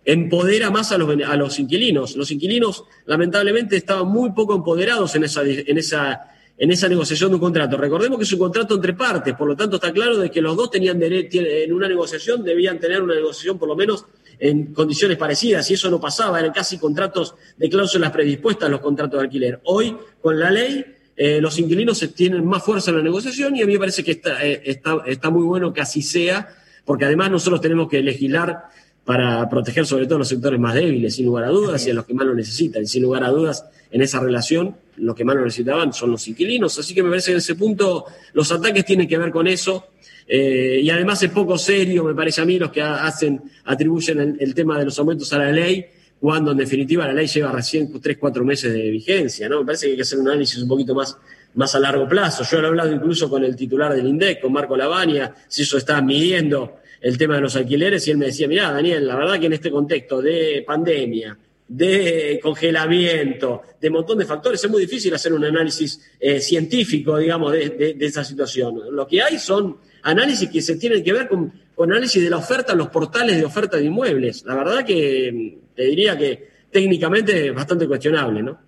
empodera más a los, a los inquilinos. Los inquilinos, lamentablemente, estaban muy poco empoderados en esa, en esa, en esa negociación de un contrato. Recordemos que es un contrato entre partes, por lo tanto está claro de que los dos tenían en una negociación, debían tener una negociación por lo menos en condiciones parecidas, y eso no pasaba, eran casi contratos de cláusulas predispuestas los contratos de alquiler. Hoy, con la ley, eh, los inquilinos tienen más fuerza en la negociación y a mí me parece que está, eh, está, está muy bueno que así sea, porque además nosotros tenemos que legislar para proteger sobre todo a los sectores más débiles, sin lugar a dudas, y a los que más lo necesitan. Y sin lugar a dudas, en esa relación, los que más lo necesitaban son los inquilinos. Así que me parece que en ese punto los ataques tienen que ver con eso. Eh, y además es poco serio, me parece a mí, los que hacen, atribuyen el, tema de los aumentos a la ley, cuando en definitiva la ley lleva recién tres, cuatro meses de vigencia, ¿no? Me parece que hay que hacer un análisis un poquito más, más a largo plazo. Yo he hablado incluso con el titular del INDEC, con Marco Lavagna, si eso está midiendo el tema de los alquileres y él me decía, mira, Daniel, la verdad que en este contexto de pandemia, de congelamiento, de montón de factores, es muy difícil hacer un análisis eh, científico, digamos, de, esa situación. Lo que hay son análisis que se tienen que ver con, con análisis de la oferta en los portales de oferta de inmuebles. La verdad que te diría que técnicamente es bastante cuestionable, ¿no?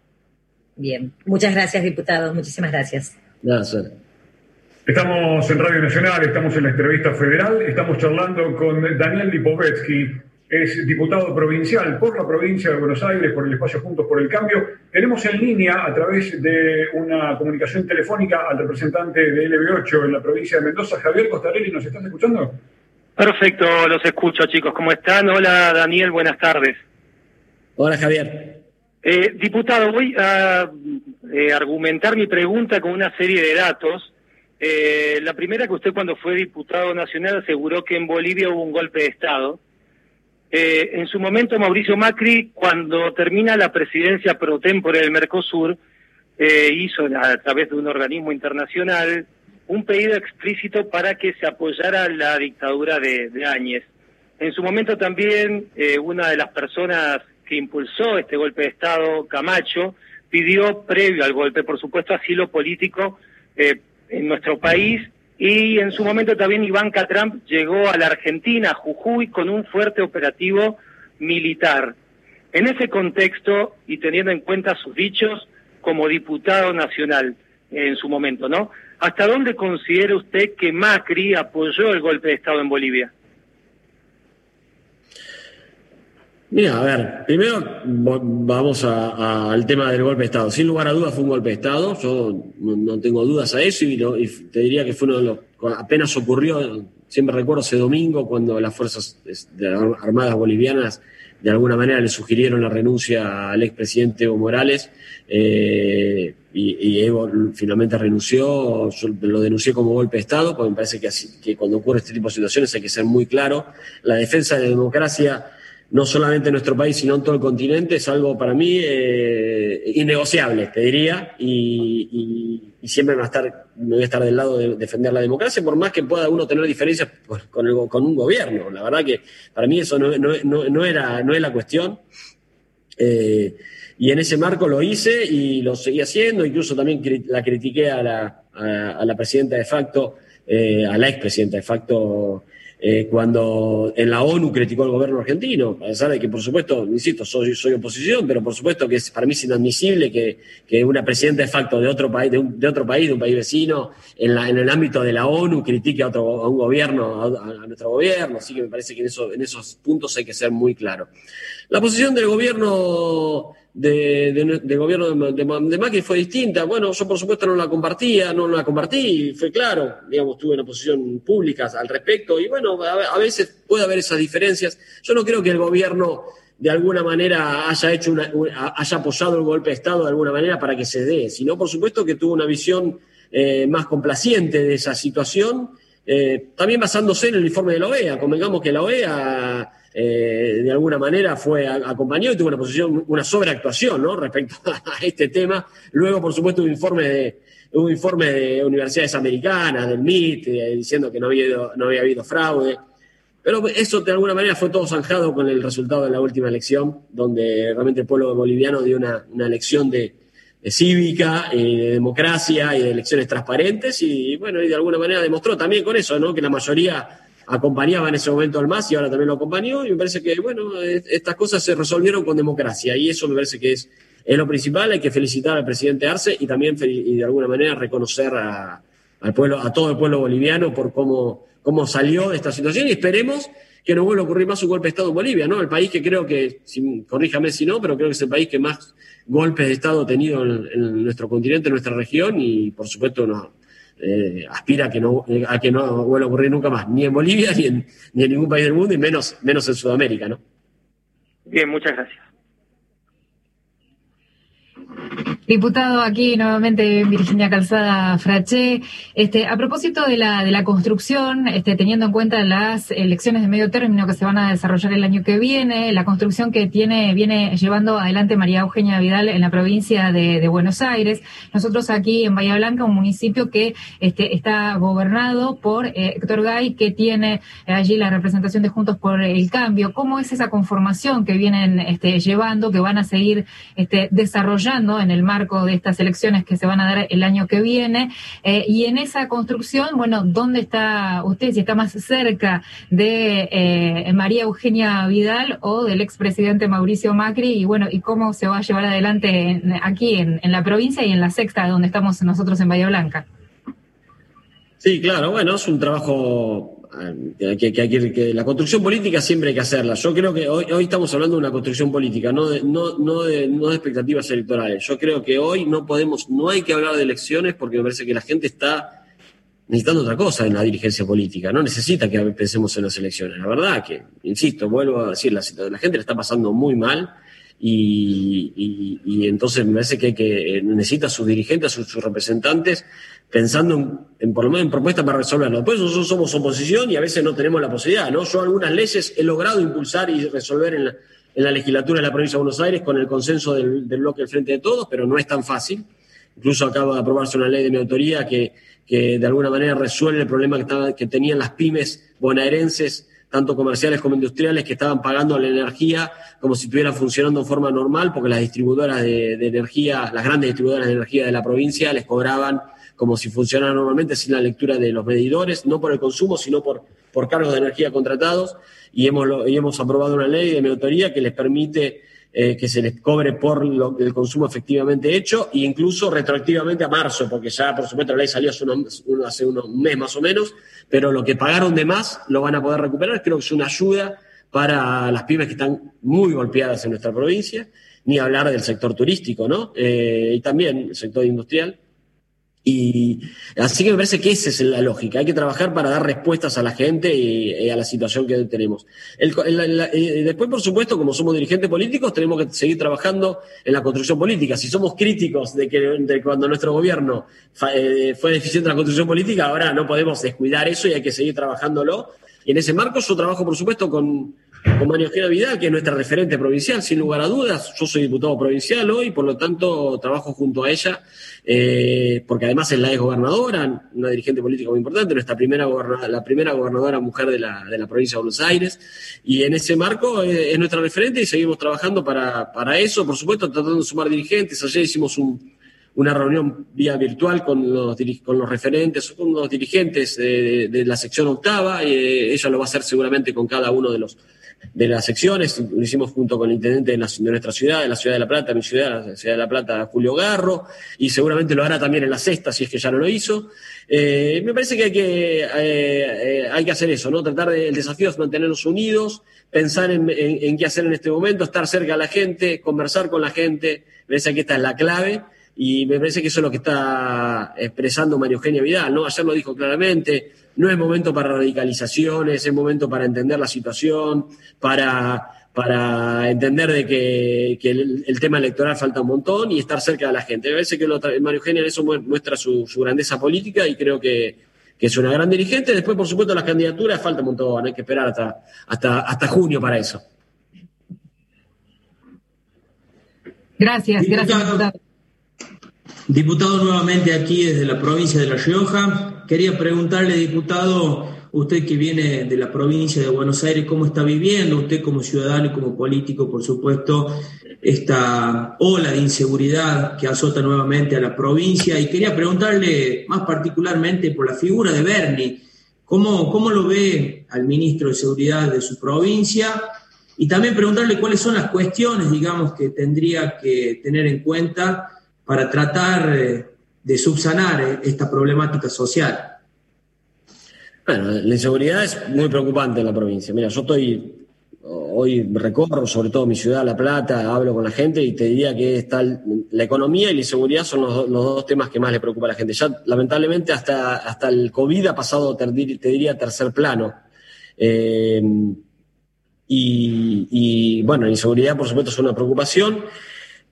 Bien, muchas gracias, diputado. Muchísimas gracias. Gracias. Estamos en Radio Nacional, estamos en la entrevista federal, estamos charlando con Daniel Lipovetsky, es diputado provincial por la provincia de Buenos Aires, por el espacio Juntos por el Cambio. Tenemos en línea, a través de una comunicación telefónica, al representante de LB8 en la provincia de Mendoza, Javier Costarelli. ¿Nos estás escuchando? Perfecto, los escucho, chicos. ¿Cómo están? Hola, Daniel, buenas tardes. Hola, Javier. Eh, diputado, voy a eh, argumentar mi pregunta con una serie de datos eh, la primera que usted cuando fue diputado nacional aseguró que en Bolivia hubo un golpe de Estado. Eh, en su momento Mauricio Macri, cuando termina la presidencia pro tempore del Mercosur, eh, hizo a través de un organismo internacional un pedido explícito para que se apoyara la dictadura de, de Áñez. En su momento también una de las personas que impulsó este golpe de Estado, Camacho, pidió previo al golpe, por supuesto, asilo político en nuestro país y en su momento también Ivanka Trump llegó a la Argentina, Jujuy, con un fuerte operativo militar. En ese contexto y teniendo en cuenta sus dichos como diputado nacional en su momento, ¿no? ¿Hasta dónde considera usted que Macri apoyó el golpe de Estado en Bolivia? Mira, a ver, primero vamos al tema del golpe de Estado. Sin lugar a dudas fue un golpe de Estado, yo no, tengo dudas a eso y, te diría que fue uno de los, apenas ocurrió, siempre recuerdo ese domingo cuando las Fuerzas Armadas Bolivianas de alguna manera le sugirieron la renuncia al expresidente Evo Morales eh, y, Evo finalmente renunció, yo lo denuncié como golpe de Estado, porque me parece que, que cuando ocurre este tipo de situaciones hay que ser muy claro. La defensa de la democracia no solamente en nuestro país, sino en todo el continente, es algo para mí eh, innegociable, te diría, y, siempre me, va a estar, me voy a estar del lado de defender la democracia, por más que pueda uno tener diferencias con, el, con un gobierno. La verdad que para mí eso no, no, era, no es la cuestión. Eh, y en ese marco lo hice y lo seguí haciendo, incluso también la critiqué a la, a, la presidenta de facto, eh, a la expresidenta de facto eh, cuando en la ONU criticó al gobierno argentino, a pesar de que, por supuesto, insisto, soy, soy oposición, pero por supuesto que es, para mí es inadmisible que, que una presidenta de facto de otro país, de, un, de otro país, de un país vecino, en, la, en el ámbito de la ONU critique a, otro, a un gobierno, a, nuestro gobierno, así que me parece que en, eso, en esos puntos hay que ser muy claro. La posición del gobierno de, gobierno de, de, Macri fue distinta. Bueno, yo por supuesto no la compartía, no la compartí, fue claro, digamos, tuve una posición pública al respecto y bueno, a, a, veces puede haber esas diferencias. Yo no creo que el gobierno de alguna manera haya hecho una, haya apoyado el golpe de Estado de alguna manera para que se dé, sino por supuesto que tuvo una visión eh, más complaciente de esa situación, eh, también basándose en el informe de la OEA. Convengamos que la OEA eh, de alguna manera fue acompañó y tuvo una posición, una sobreactuación ¿no? respecto a este tema. Luego, por supuesto, un informe de, un informe de universidades americanas, del MIT, eh, diciendo que no había, no había habido fraude. Pero eso de alguna manera fue todo zanjado con el resultado de la última elección, donde realmente el pueblo boliviano dio una, una elección de, cívica, y de democracia y de elecciones transparentes y bueno, y de alguna manera demostró también con eso, ¿no? Que la mayoría acompañaba en ese momento al MAS y ahora también lo acompañó y me parece que, bueno, estas cosas se resolvieron con democracia y eso me parece que es, es lo principal, hay que felicitar al presidente Arce y también de alguna manera reconocer a, al pueblo, a todo el pueblo boliviano por cómo, cómo salió de esta situación y esperemos que no vuelva a ocurrir más un golpe de Estado en Bolivia, ¿no? El país que creo que, si, corríjame si no, pero creo que es el país que más golpes de Estado ha tenido en, en nuestro continente, en nuestra región y por supuesto no, eh, aspira a que, no, a que no vuelva a ocurrir nunca más, ni en Bolivia ni en, ni en ningún país del mundo y menos, menos en Sudamérica, ¿no? Bien, muchas gracias. Diputado, aquí nuevamente Virginia Calzada Fraché. Este, a propósito de la, de la construcción, este, teniendo en cuenta las elecciones de medio término que se van a desarrollar el año que viene, la construcción que tiene, viene llevando adelante María Eugenia Vidal en la provincia de, Buenos Aires. Nosotros aquí en Bahía Blanca, un municipio que este, está gobernado por eh, Héctor Gay, que tiene allí la representación de Juntos por el Cambio. ¿Cómo es esa conformación que vienen este, llevando, que van a seguir este, desarrollando en el marco de estas elecciones que se van a dar el año que viene. Eh, y en esa construcción, bueno, ¿dónde está usted? Si está más cerca de eh, María Eugenia Vidal o del expresidente Mauricio Macri y bueno, y cómo se va a llevar adelante aquí en, en la provincia y en la sexta, donde estamos nosotros en Bahía Blanca. Sí, claro, bueno, es un trabajo que, la construcción política siempre hay que hacerla. Yo creo que hoy, hoy estamos hablando de una construcción política, no de, no, no, de, expectativas electorales. Yo creo que hoy no podemos, no hay que hablar de elecciones porque me parece que la gente está necesitando otra cosa en la dirigencia política. No necesita que pensemos en las elecciones. La verdad que, insisto, vuelvo a decir, la, gente la está pasando muy mal. Y, entonces me parece que, que necesita a sus dirigentes, a sus representantes, pensando en, por lo menos en propuestas para resolverlo. Después nosotros somos oposición y a veces no tenemos la posibilidad, ¿no? Yo algunas leyes he logrado impulsar y resolver en la, legislatura de la provincia de Buenos Aires con el consenso del, bloque del Frente de Todos, pero no es tan fácil. Incluso acaba de aprobarse una ley de mi autoría que, de alguna manera resuelve el problema que, estaba, que tenían las pymes bonaerenses tanto comerciales como industriales, que estaban pagando la energía como si estuviera funcionando en forma normal, porque las distribuidoras de energía, las grandes distribuidoras de energía de la provincia, les cobraban como si funcionara normalmente sin la lectura de los medidores, no por el consumo, sino por, por cargos de energía contratados, y hemos, y hemos aprobado una ley de mi autoría que les permite eh, que se les cobre por lo, el consumo efectivamente hecho e incluso retroactivamente a marzo, porque ya por supuesto la ley salió hace, uno, hace uno, un mes más o menos, pero lo que pagaron de más lo van a poder recuperar. Creo que es una ayuda para las pymes que están muy golpeadas en nuestra provincia, ni hablar del sector turístico, ¿no? Eh, y también el sector industrial. Y así que me parece que esa es la lógica. Hay que trabajar para dar respuestas a la gente y, a la situación que tenemos. El, después, por supuesto, como somos dirigentes políticos, tenemos que seguir trabajando en la construcción política. Si somos críticos de que cuando nuestro gobierno eh, fue deficiente en la construcción política, ahora no podemos descuidar eso y hay que seguir trabajándolo. Y en ese marco yo trabajo, por supuesto, con, con María Eugenia Vidal, que es nuestra referente provincial, sin lugar a dudas. Yo soy diputado provincial hoy, por lo tanto trabajo junto a ella, eh, porque además es la ex gobernadora, una dirigente política muy importante, nuestra primera la primera gobernadora mujer de la, de la provincia de Buenos Aires. Y en ese marco eh, es nuestra referente y seguimos trabajando para, para eso, por supuesto, tratando de sumar dirigentes. Ayer hicimos un, una reunión vía virtual con los, con los referentes, con los dirigentes de, la sección octava. Eh, ella lo va a hacer seguramente con cada uno de los de las secciones, lo hicimos junto con el intendente de, nuestra ciudad, de la ciudad de La Plata, mi ciudad, la ciudad de La Plata, Julio Garro, y seguramente lo hará también en la sexta, si es que ya no lo hizo. Eh, me parece que hay que, eh, eh, hay que hacer eso, ¿no? Tratar de, el desafío es mantenernos unidos, pensar en, qué hacer en este momento, estar cerca de la gente, conversar con la gente, me parece que esta es la clave. Y me parece que eso es lo que está expresando María Eugenia Vidal, ¿no? Ayer lo dijo claramente, no es momento para radicalizaciones, es momento para entender la situación, para, para entender de que, el, tema electoral falta un montón y estar cerca de la gente. Me parece que lo, María Eugenia en eso muestra su, grandeza política y creo que, es una gran dirigente. Después, por supuesto, las candidaturas falta un montón, hay que esperar hasta, hasta, hasta junio para eso. Gracias, gracias, diputado. Diputado nuevamente aquí desde la provincia de La Rioja. Quería preguntarle, diputado, usted que viene de la provincia de Buenos Aires, ¿cómo está viviendo usted como ciudadano y como político, por supuesto, esta ola de inseguridad que azota nuevamente a la provincia? Y quería preguntarle más particularmente por la figura de Bernie. ¿Cómo, cómo lo ve al ministro de Seguridad de su provincia? Y también preguntarle cuáles son las cuestiones, digamos, que tendría que tener en cuenta para tratar eh, de subsanar eh, esta problemática social? Bueno, la inseguridad es muy preocupante en la provincia. Mira, yo estoy, hoy recorro sobre todo mi ciudad, La Plata, hablo con la gente y te diría que está la economía y la inseguridad son los, dos temas que más le preocupa a la gente. Ya lamentablemente hasta, hasta el COVID ha pasado, te, diría, tercer plano. Eh, y, y, bueno, la inseguridad por supuesto es una preocupación.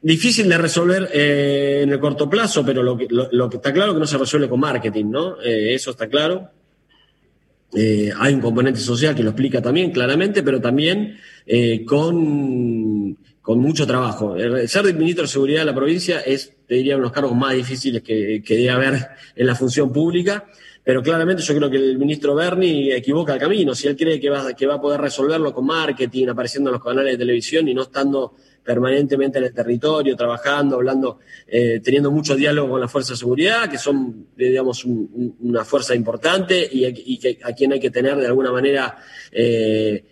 Difícil de resolver eh, en el corto plazo, pero lo que, lo, que, está claro es que no se resuelve con marketing, ¿no? Eh, eso está claro. Eh, hay un componente social que lo explica también claramente, pero también con, con, mucho trabajo. ser ministro de Seguridad de la provincia es, te diría, uno de los cargos más difíciles que, que debe haber en la función pública, pero claramente yo creo que el ministro Berni equivoca el camino. Si él cree que va, a poder resolverlo con marketing, apareciendo en los canales de televisión y no estando permanentemente en el territorio, trabajando, hablando, eh, teniendo mucho diálogo con la fuerza de seguridad, que son, digamos, una fuerza importante y, que, a quien hay que tener de alguna manera eh,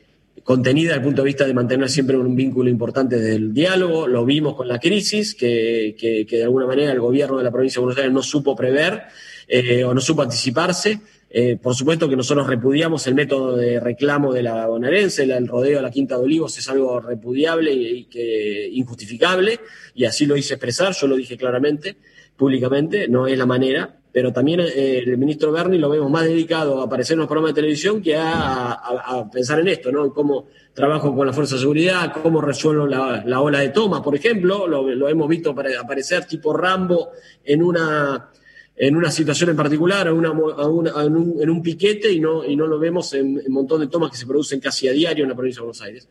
contenida desde el punto de vista de mantener siempre un vínculo importante del diálogo. Lo vimos con la crisis, que, que, de alguna manera el gobierno de la provincia de Buenos Aires no supo prever eh, o no supo anticiparse. Eh, por supuesto que nosotros repudiamos el método de reclamo de la bonaerense, el rodeo a la Quinta de Olivos es algo repudiable y, que, injustificable, y así lo hice expresar, yo lo dije claramente, públicamente, no es la manera, pero también eh, el ministro Berni lo vemos más dedicado a aparecer en los programas de televisión que a, pensar en esto, ¿no? Cómo trabajo con la Fuerza de Seguridad, cómo resuelvo la, ola de toma, por ejemplo, lo, lo hemos visto aparecer tipo Rambo en una en una situación en particular, en, un, piquete, y no, y no lo vemos en un montón de tomas que se producen casi a diario en la provincia de Buenos Aires.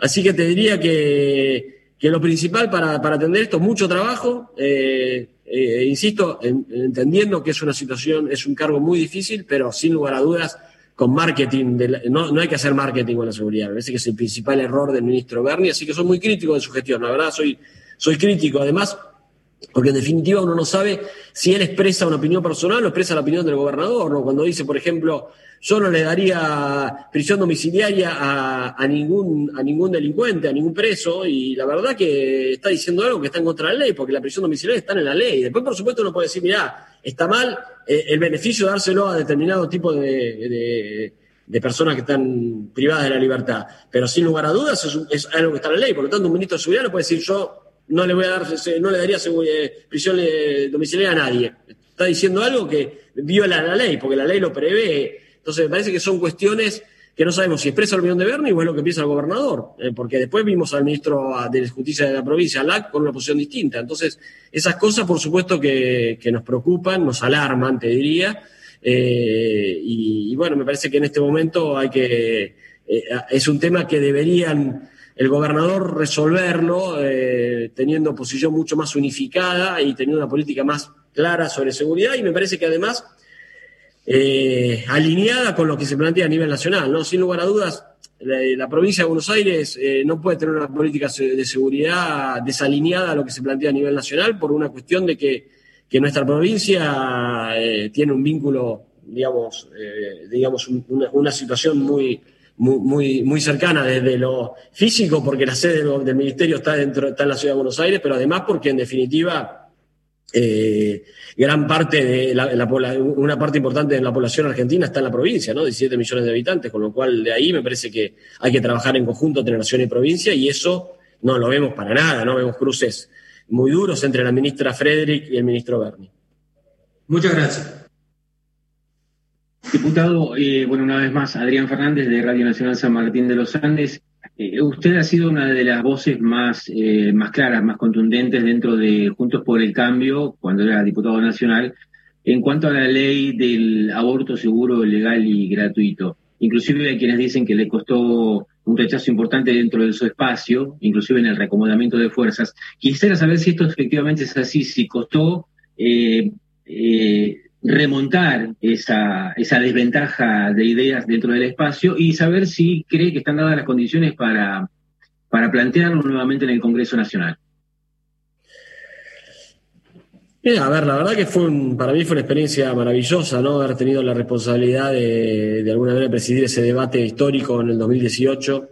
Así que te diría que, que lo principal para, para, atender esto es mucho trabajo, eh, eh, insisto, entendiendo que es una situación, es un cargo muy difícil, pero sin lugar a dudas, con marketing, no, no, hay que hacer marketing con la seguridad, me parece que es el principal error del ministro Berni, así que soy muy crítico de su gestión, la verdad soy, soy crítico, además porque en definitiva uno no sabe si él expresa una opinión personal o expresa la opinión del gobernador, ¿no? Cuando dice, por ejemplo, yo no le daría prisión domiciliaria a, ningún, a ningún delincuente, a ningún preso, y la verdad que está diciendo algo que está en contra de la ley, porque la prisión domiciliaria está en la ley. Después, por supuesto, uno puede decir, mira, está mal eh, el beneficio de dárselo a determinado tipo de, de, personas que están privadas de la libertad. Pero sin lugar a dudas es, es, algo que está en la ley. Por lo tanto, un ministro de Seguridad no puede decir yo no le voy a dar, no le daría prisión domiciliaria a nadie. Está diciendo algo que viola la ley, porque la ley lo prevé. Entonces me parece que son cuestiones que no sabemos si expresa el opinión de Bernie o es lo que piensa el gobernador, eh, porque después vimos al ministro de Justicia de la provincia, LAC, con una posición distinta. Entonces, esas cosas, por supuesto, que, nos preocupan, nos alarman, te diría. Eh, y, bueno, me parece que en este momento hay que. Eh, es un tema que deberían el gobernador resolverlo eh, teniendo posición mucho más unificada y teniendo una política más clara sobre seguridad y me parece que además eh, alineada con lo que se plantea a nivel nacional, ¿no? Sin lugar a dudas, la, provincia de Buenos Aires eh, no puede tener una política de seguridad desalineada a lo que se plantea a nivel nacional por una cuestión de que, nuestra provincia tiene un vínculo, digamos, digamos una situación muy muy, muy, cercana desde lo físico, porque la sede del, ministerio está, dentro, está en la ciudad de Buenos Aires, pero además porque en definitiva eh, gran parte de la, una parte importante de la población argentina está en la provincia, ¿no? 17 millones de habitantes, con lo cual de ahí me parece que hay que trabajar en conjunto entre nación y provincia y eso no lo vemos para nada, no vemos cruces muy duros entre la ministra Frederick y el ministro Berni. Muchas gracias. Diputado, eh, bueno, una vez más, Adrián Fernández de Radio Nacional San Martín de los Andes. Eh, usted ha sido una de las voces más, eh, más claras, más contundentes dentro de Juntos por el Cambio, cuando era diputado nacional, en cuanto a la ley del aborto seguro, legal y gratuito. Inclusive hay quienes dicen que le costó un rechazo importante dentro de su espacio, inclusive en el recomodamiento de fuerzas. Quisiera saber si esto efectivamente es así, si costó remontar esa, esa desventaja de ideas dentro del espacio y saber si cree que están dadas las condiciones para, para plantearlo nuevamente en el Congreso Nacional. Mira, a ver, la verdad que fue para mí fue una experiencia maravillosa, ¿no? Haber tenido la responsabilidad de, de alguna manera presidir ese debate histórico en el 2018,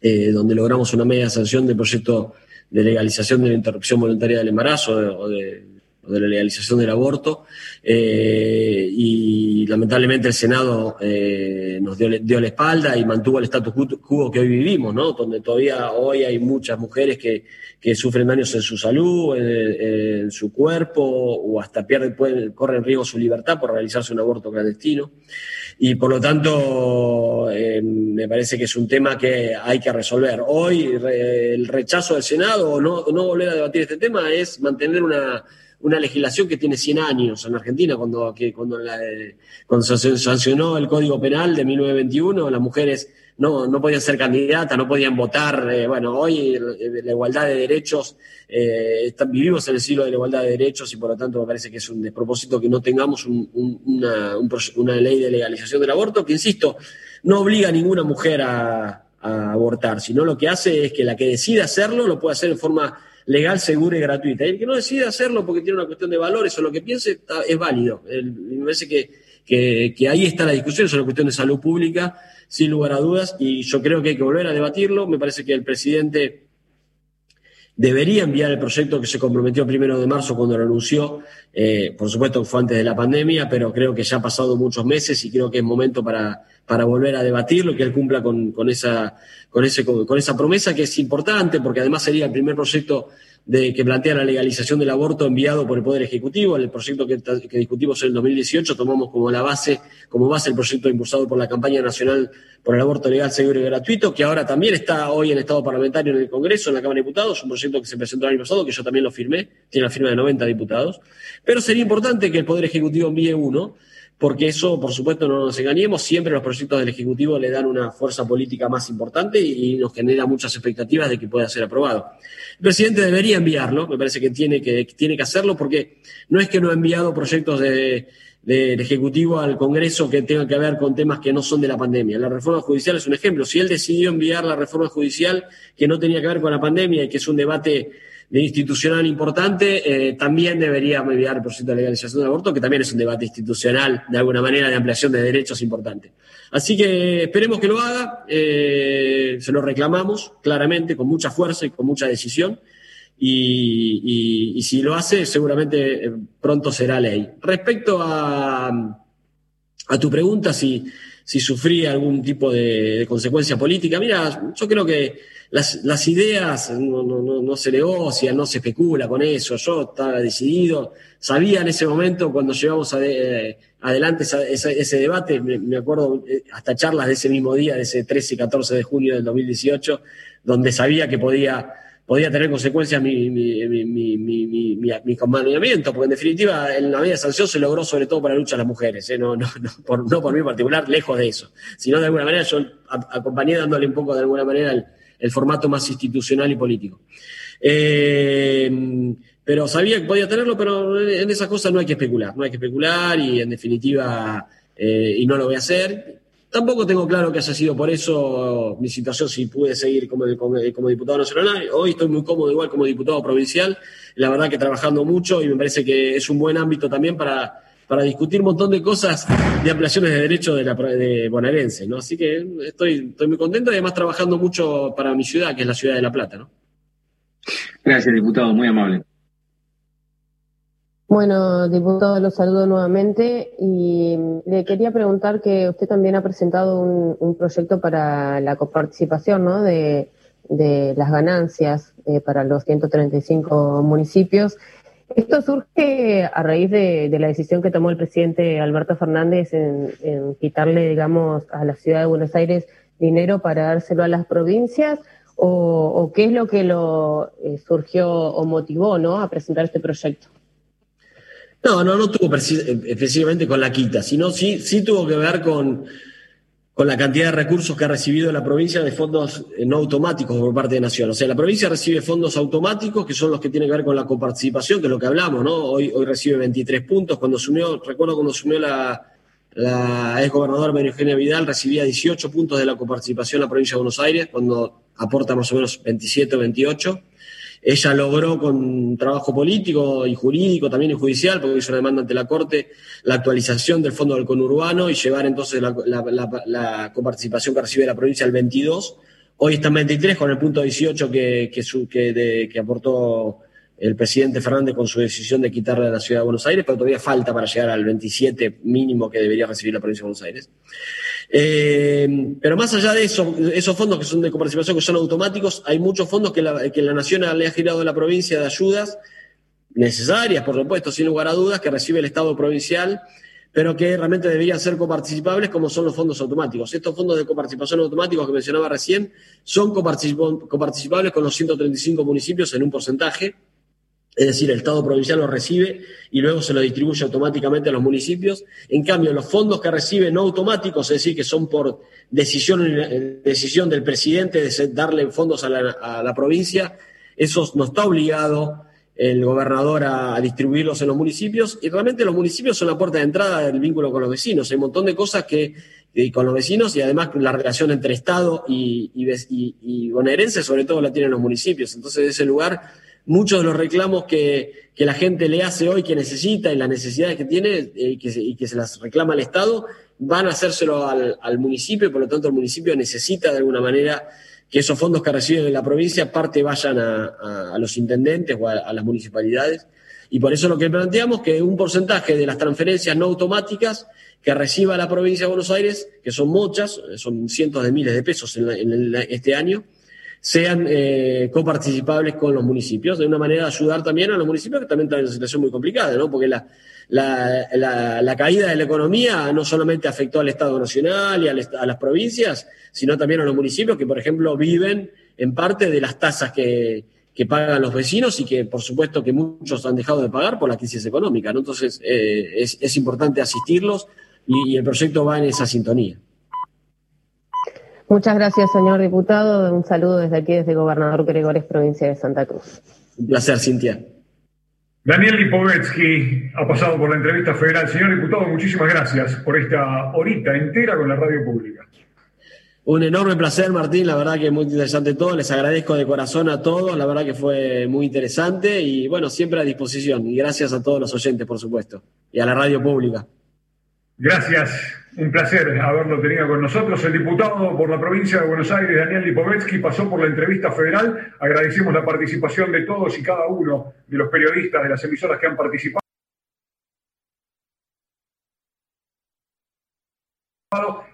eh, donde logramos una media sanción del proyecto de legalización de la interrupción voluntaria del embarazo o de, de la legalización del aborto eh, y lamentablemente el Senado eh, nos dio, la espalda y mantuvo el status quo que hoy vivimos, ¿no? donde todavía hoy hay muchas mujeres que, que sufren daños en su salud, en, su cuerpo o hasta pierden, pueden, corren riesgo su libertad por realizarse un aborto clandestino. Y por lo tanto, eh, me parece que es un tema que hay que resolver. Hoy el rechazo del Senado o no volver a debatir este tema es mantener una una legislación que tiene 100 años en Argentina, cuando, cuando, cuando se sancionó el Código Penal de 1921, las mujeres no, no podían ser candidatas, no podían votar. Eh, bueno, hoy la igualdad de derechos, eh, vivimos en el siglo de la igualdad de derechos y por lo tanto me parece que es un despropósito que no tengamos una, una, ley de legalización del aborto, que insisto, no obliga a ninguna mujer a, abortar, sino lo que hace es que la que decide hacerlo lo puede hacer en forma legal, segura y gratuita. Y el que no decide hacerlo porque tiene una cuestión de valores o lo que piense, es válido. me parece que, que, ahí está la discusión, es una cuestión de salud pública, sin lugar a dudas, y yo creo que hay que volver a debatirlo. Me parece que el presidente debería enviar el proyecto que se comprometió primero de marzo cuando lo anunció. Eh, por supuesto fue antes de la pandemia, pero creo que ya ha pasado muchos meses y creo que es momento para, para volver a debatirlo, que él cumpla con, con, esa, con, ese, con esa promesa que es importante, porque además sería el primer proyecto de, que plantea la legalización del aborto enviado por el Poder Ejecutivo. El proyecto que, discutimos en el 2018 tomamos como la base, como base el proyecto impulsado por la campaña nacional por el aborto legal, seguro y gratuito, que ahora también está hoy en estado parlamentario en el Congreso, en la Cámara de Diputados, un proyecto que se presentó el año pasado, que yo también lo firmé, tiene la firma de 90 diputados. Pero sería importante que el Poder Ejecutivo envíe uno porque eso, por supuesto, no nos engañemos, siempre los proyectos del Ejecutivo le dan una fuerza política más importante y nos genera muchas expectativas de que pueda ser aprobado. El presidente debería enviarlo, me parece que tiene que, tiene que hacerlo, porque no es que no ha enviado proyectos del Ejecutivo al Congreso que tengan que ver con temas que no son de la pandemia. La reforma judicial es un ejemplo. Si él decidió enviar la reforma judicial que no tenía que ver con la pandemia y que es un debate de institucional importante, eh, también debería enviar el proyecto de legalización del aborto, que también es un debate institucional, de alguna manera, de ampliación de derechos importante. Así que esperemos que lo haga, eh, se lo reclamamos claramente, con mucha fuerza y con mucha decisión, y, si lo hace, seguramente eh, pronto será ley. Respecto a, a tu pregunta, si, si sufrí algún tipo de consecuencia política, mira, yo creo que las, las ideas no, no, no, se negocian, no se especula con eso. Yo estaba decidido, sabía en ese momento cuando llevamos eh, adelante ese debate, me, acuerdo eh, hasta charlas de ese mismo día, de ese 13 y 14 de junio del 2018, donde sabía que podía, podía tener consecuencias mi, mi, porque en definitiva en la media sanción se logró sobre todo para la lucha de las mujeres, ¿eh? no, por, mí en particular, lejos de eso, sino de alguna manera yo acompañé dándole un poco de alguna manera el el formato más institucional y político. Eh, pero sabía que podía tenerlo, pero en esas cosas no hay que especular, no hay que especular y en definitiva, eh, y no lo voy a hacer. Tampoco tengo claro que haya sido por eso mi situación si pude seguir como, como, diputado nacional. Hoy estoy muy cómodo igual como diputado provincial, la verdad que trabajando mucho y me parece que es un buen ámbito también para, para discutir un montón de cosas de ampliaciones de derechos de, la, de bonaerense, ¿no? Así que estoy, estoy muy contento y además trabajando mucho para mi ciudad, que es la ciudad de La Plata, ¿no? Gracias, diputado, muy amable. Bueno, diputado, lo saludo nuevamente y le quería preguntar que usted también ha presentado un, proyecto para la coparticipación ¿no? de, las ganancias eh, para los 135 municipios. Esto surge a raíz de, la decisión que tomó el presidente Alberto Fernández en, quitarle, digamos, a la ciudad de Buenos Aires dinero para dárselo a las provincias, o, qué es lo que lo eh, surgió o motivó ¿no? a presentar este proyecto. No, no, no tuvo específicamente con la quita, sino sí, sí tuvo que ver con, con la cantidad de recursos que ha recibido la provincia de fondos eh, no automáticos por parte de Nación. O sea, la provincia recibe fondos automáticos, que son los que tienen que ver con la coparticipación, que es lo que hablamos, ¿no? Hoy, hoy recibe 23 puntos. Cuando asumió, recuerdo cuando asumió la, la ex gobernadora María Eugenia Vidal, recibía 18 puntos de la coparticipación en la provincia de Buenos Aires, cuando aporta más o menos 27 o 28. Ella logró con trabajo político y jurídico, también y judicial, porque hizo una demanda ante la Corte, la actualización del fondo del conurbano y llevar entonces la, coparticipación que recibe la provincia al 22. Hoy está en 23 con el punto 18 que, que, que aportó el presidente Fernández con su decisión de quitarle a la ciudad de Buenos Aires, pero todavía falta para llegar al 27 mínimo que debería recibir la provincia de Buenos Aires. Eh, pero más allá de eso, esos fondos que son de coparticipación, que son automáticos, hay muchos fondos que la, que la Nación le ha girado a la provincia de ayudas necesarias, por supuesto, sin lugar a dudas, que recibe el Estado provincial, pero que realmente deberían ser coparticipables como son los fondos automáticos. Estos fondos de coparticipación automáticos que mencionaba recién son coparticipables con los 135 municipios en un porcentaje es decir, el Estado provincial lo recibe y luego se lo distribuye automáticamente a los municipios. En cambio, los fondos que recibe no automáticos, es decir, que son por decisión, decisión del presidente de darle fondos a la, provincia, eso no está obligado el gobernador a, distribuirlos en los municipios y realmente los municipios son la puerta de entrada del vínculo con los vecinos. Hay un montón de cosas que, con los vecinos y además la relación entre Estado y, y, y bonaerense sobre todo la tienen los municipios. Entonces, ese lugar muchos de los reclamos que, la gente le hace hoy, que necesita y las necesidades que tiene eh, y, que se, las reclama al Estado, van a hacérselo al, municipio y por lo tanto el municipio necesita de alguna manera que esos fondos que reciben de la provincia parte vayan a, los intendentes o a, las municipalidades. Y por eso lo que planteamos que un porcentaje de las transferencias no automáticas que reciba la provincia de Buenos Aires, que son muchas, son cientos de miles de pesos en este año, sean eh, coparticipables con los municipios, de una manera de ayudar también a los municipios que también están en una situación muy complicada, ¿no? Porque la, la, la, caída de la economía no solamente afectó al Estado Nacional y a las provincias, sino también a los municipios que, por ejemplo, viven en parte de las tasas que, pagan los vecinos y que, por supuesto, que muchos han dejado de pagar por la crisis económica. Entonces, eh, es importante asistirlos y el proyecto va en esa sintonía. Muchas gracias, señor diputado. Un saludo desde aquí, desde Gobernador Gregores, provincia de Santa Cruz. Un placer, Cintia. Daniel Lipovetsky ha pasado por la entrevista federal. Señor diputado, muchísimas gracias por esta horita entera con la radio pública. Un enorme placer, Martín. La verdad que es muy interesante todo. Les agradezco de corazón a todos. La verdad que fue muy interesante y bueno, siempre a disposición. Y gracias a todos los oyentes, por supuesto. Y a la radio pública. Gracias. Un placer haberlo tenido con nosotros. El diputado por la provincia de Buenos Aires, Daniel Lipovetsky, pasó por la entrevista federal. Agradecemos la participación de todos y cada uno de los periodistas de las emisoras que han participado.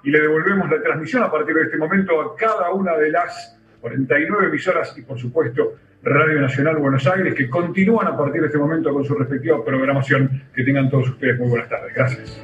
Y le devolvemos la transmisión a partir de este momento a cada una de las 49 emisoras y, por supuesto, Radio Nacional Buenos Aires, que continúan a partir de este momento con su respectiva programación. Que tengan todos ustedes muy buenas tardes. Gracias.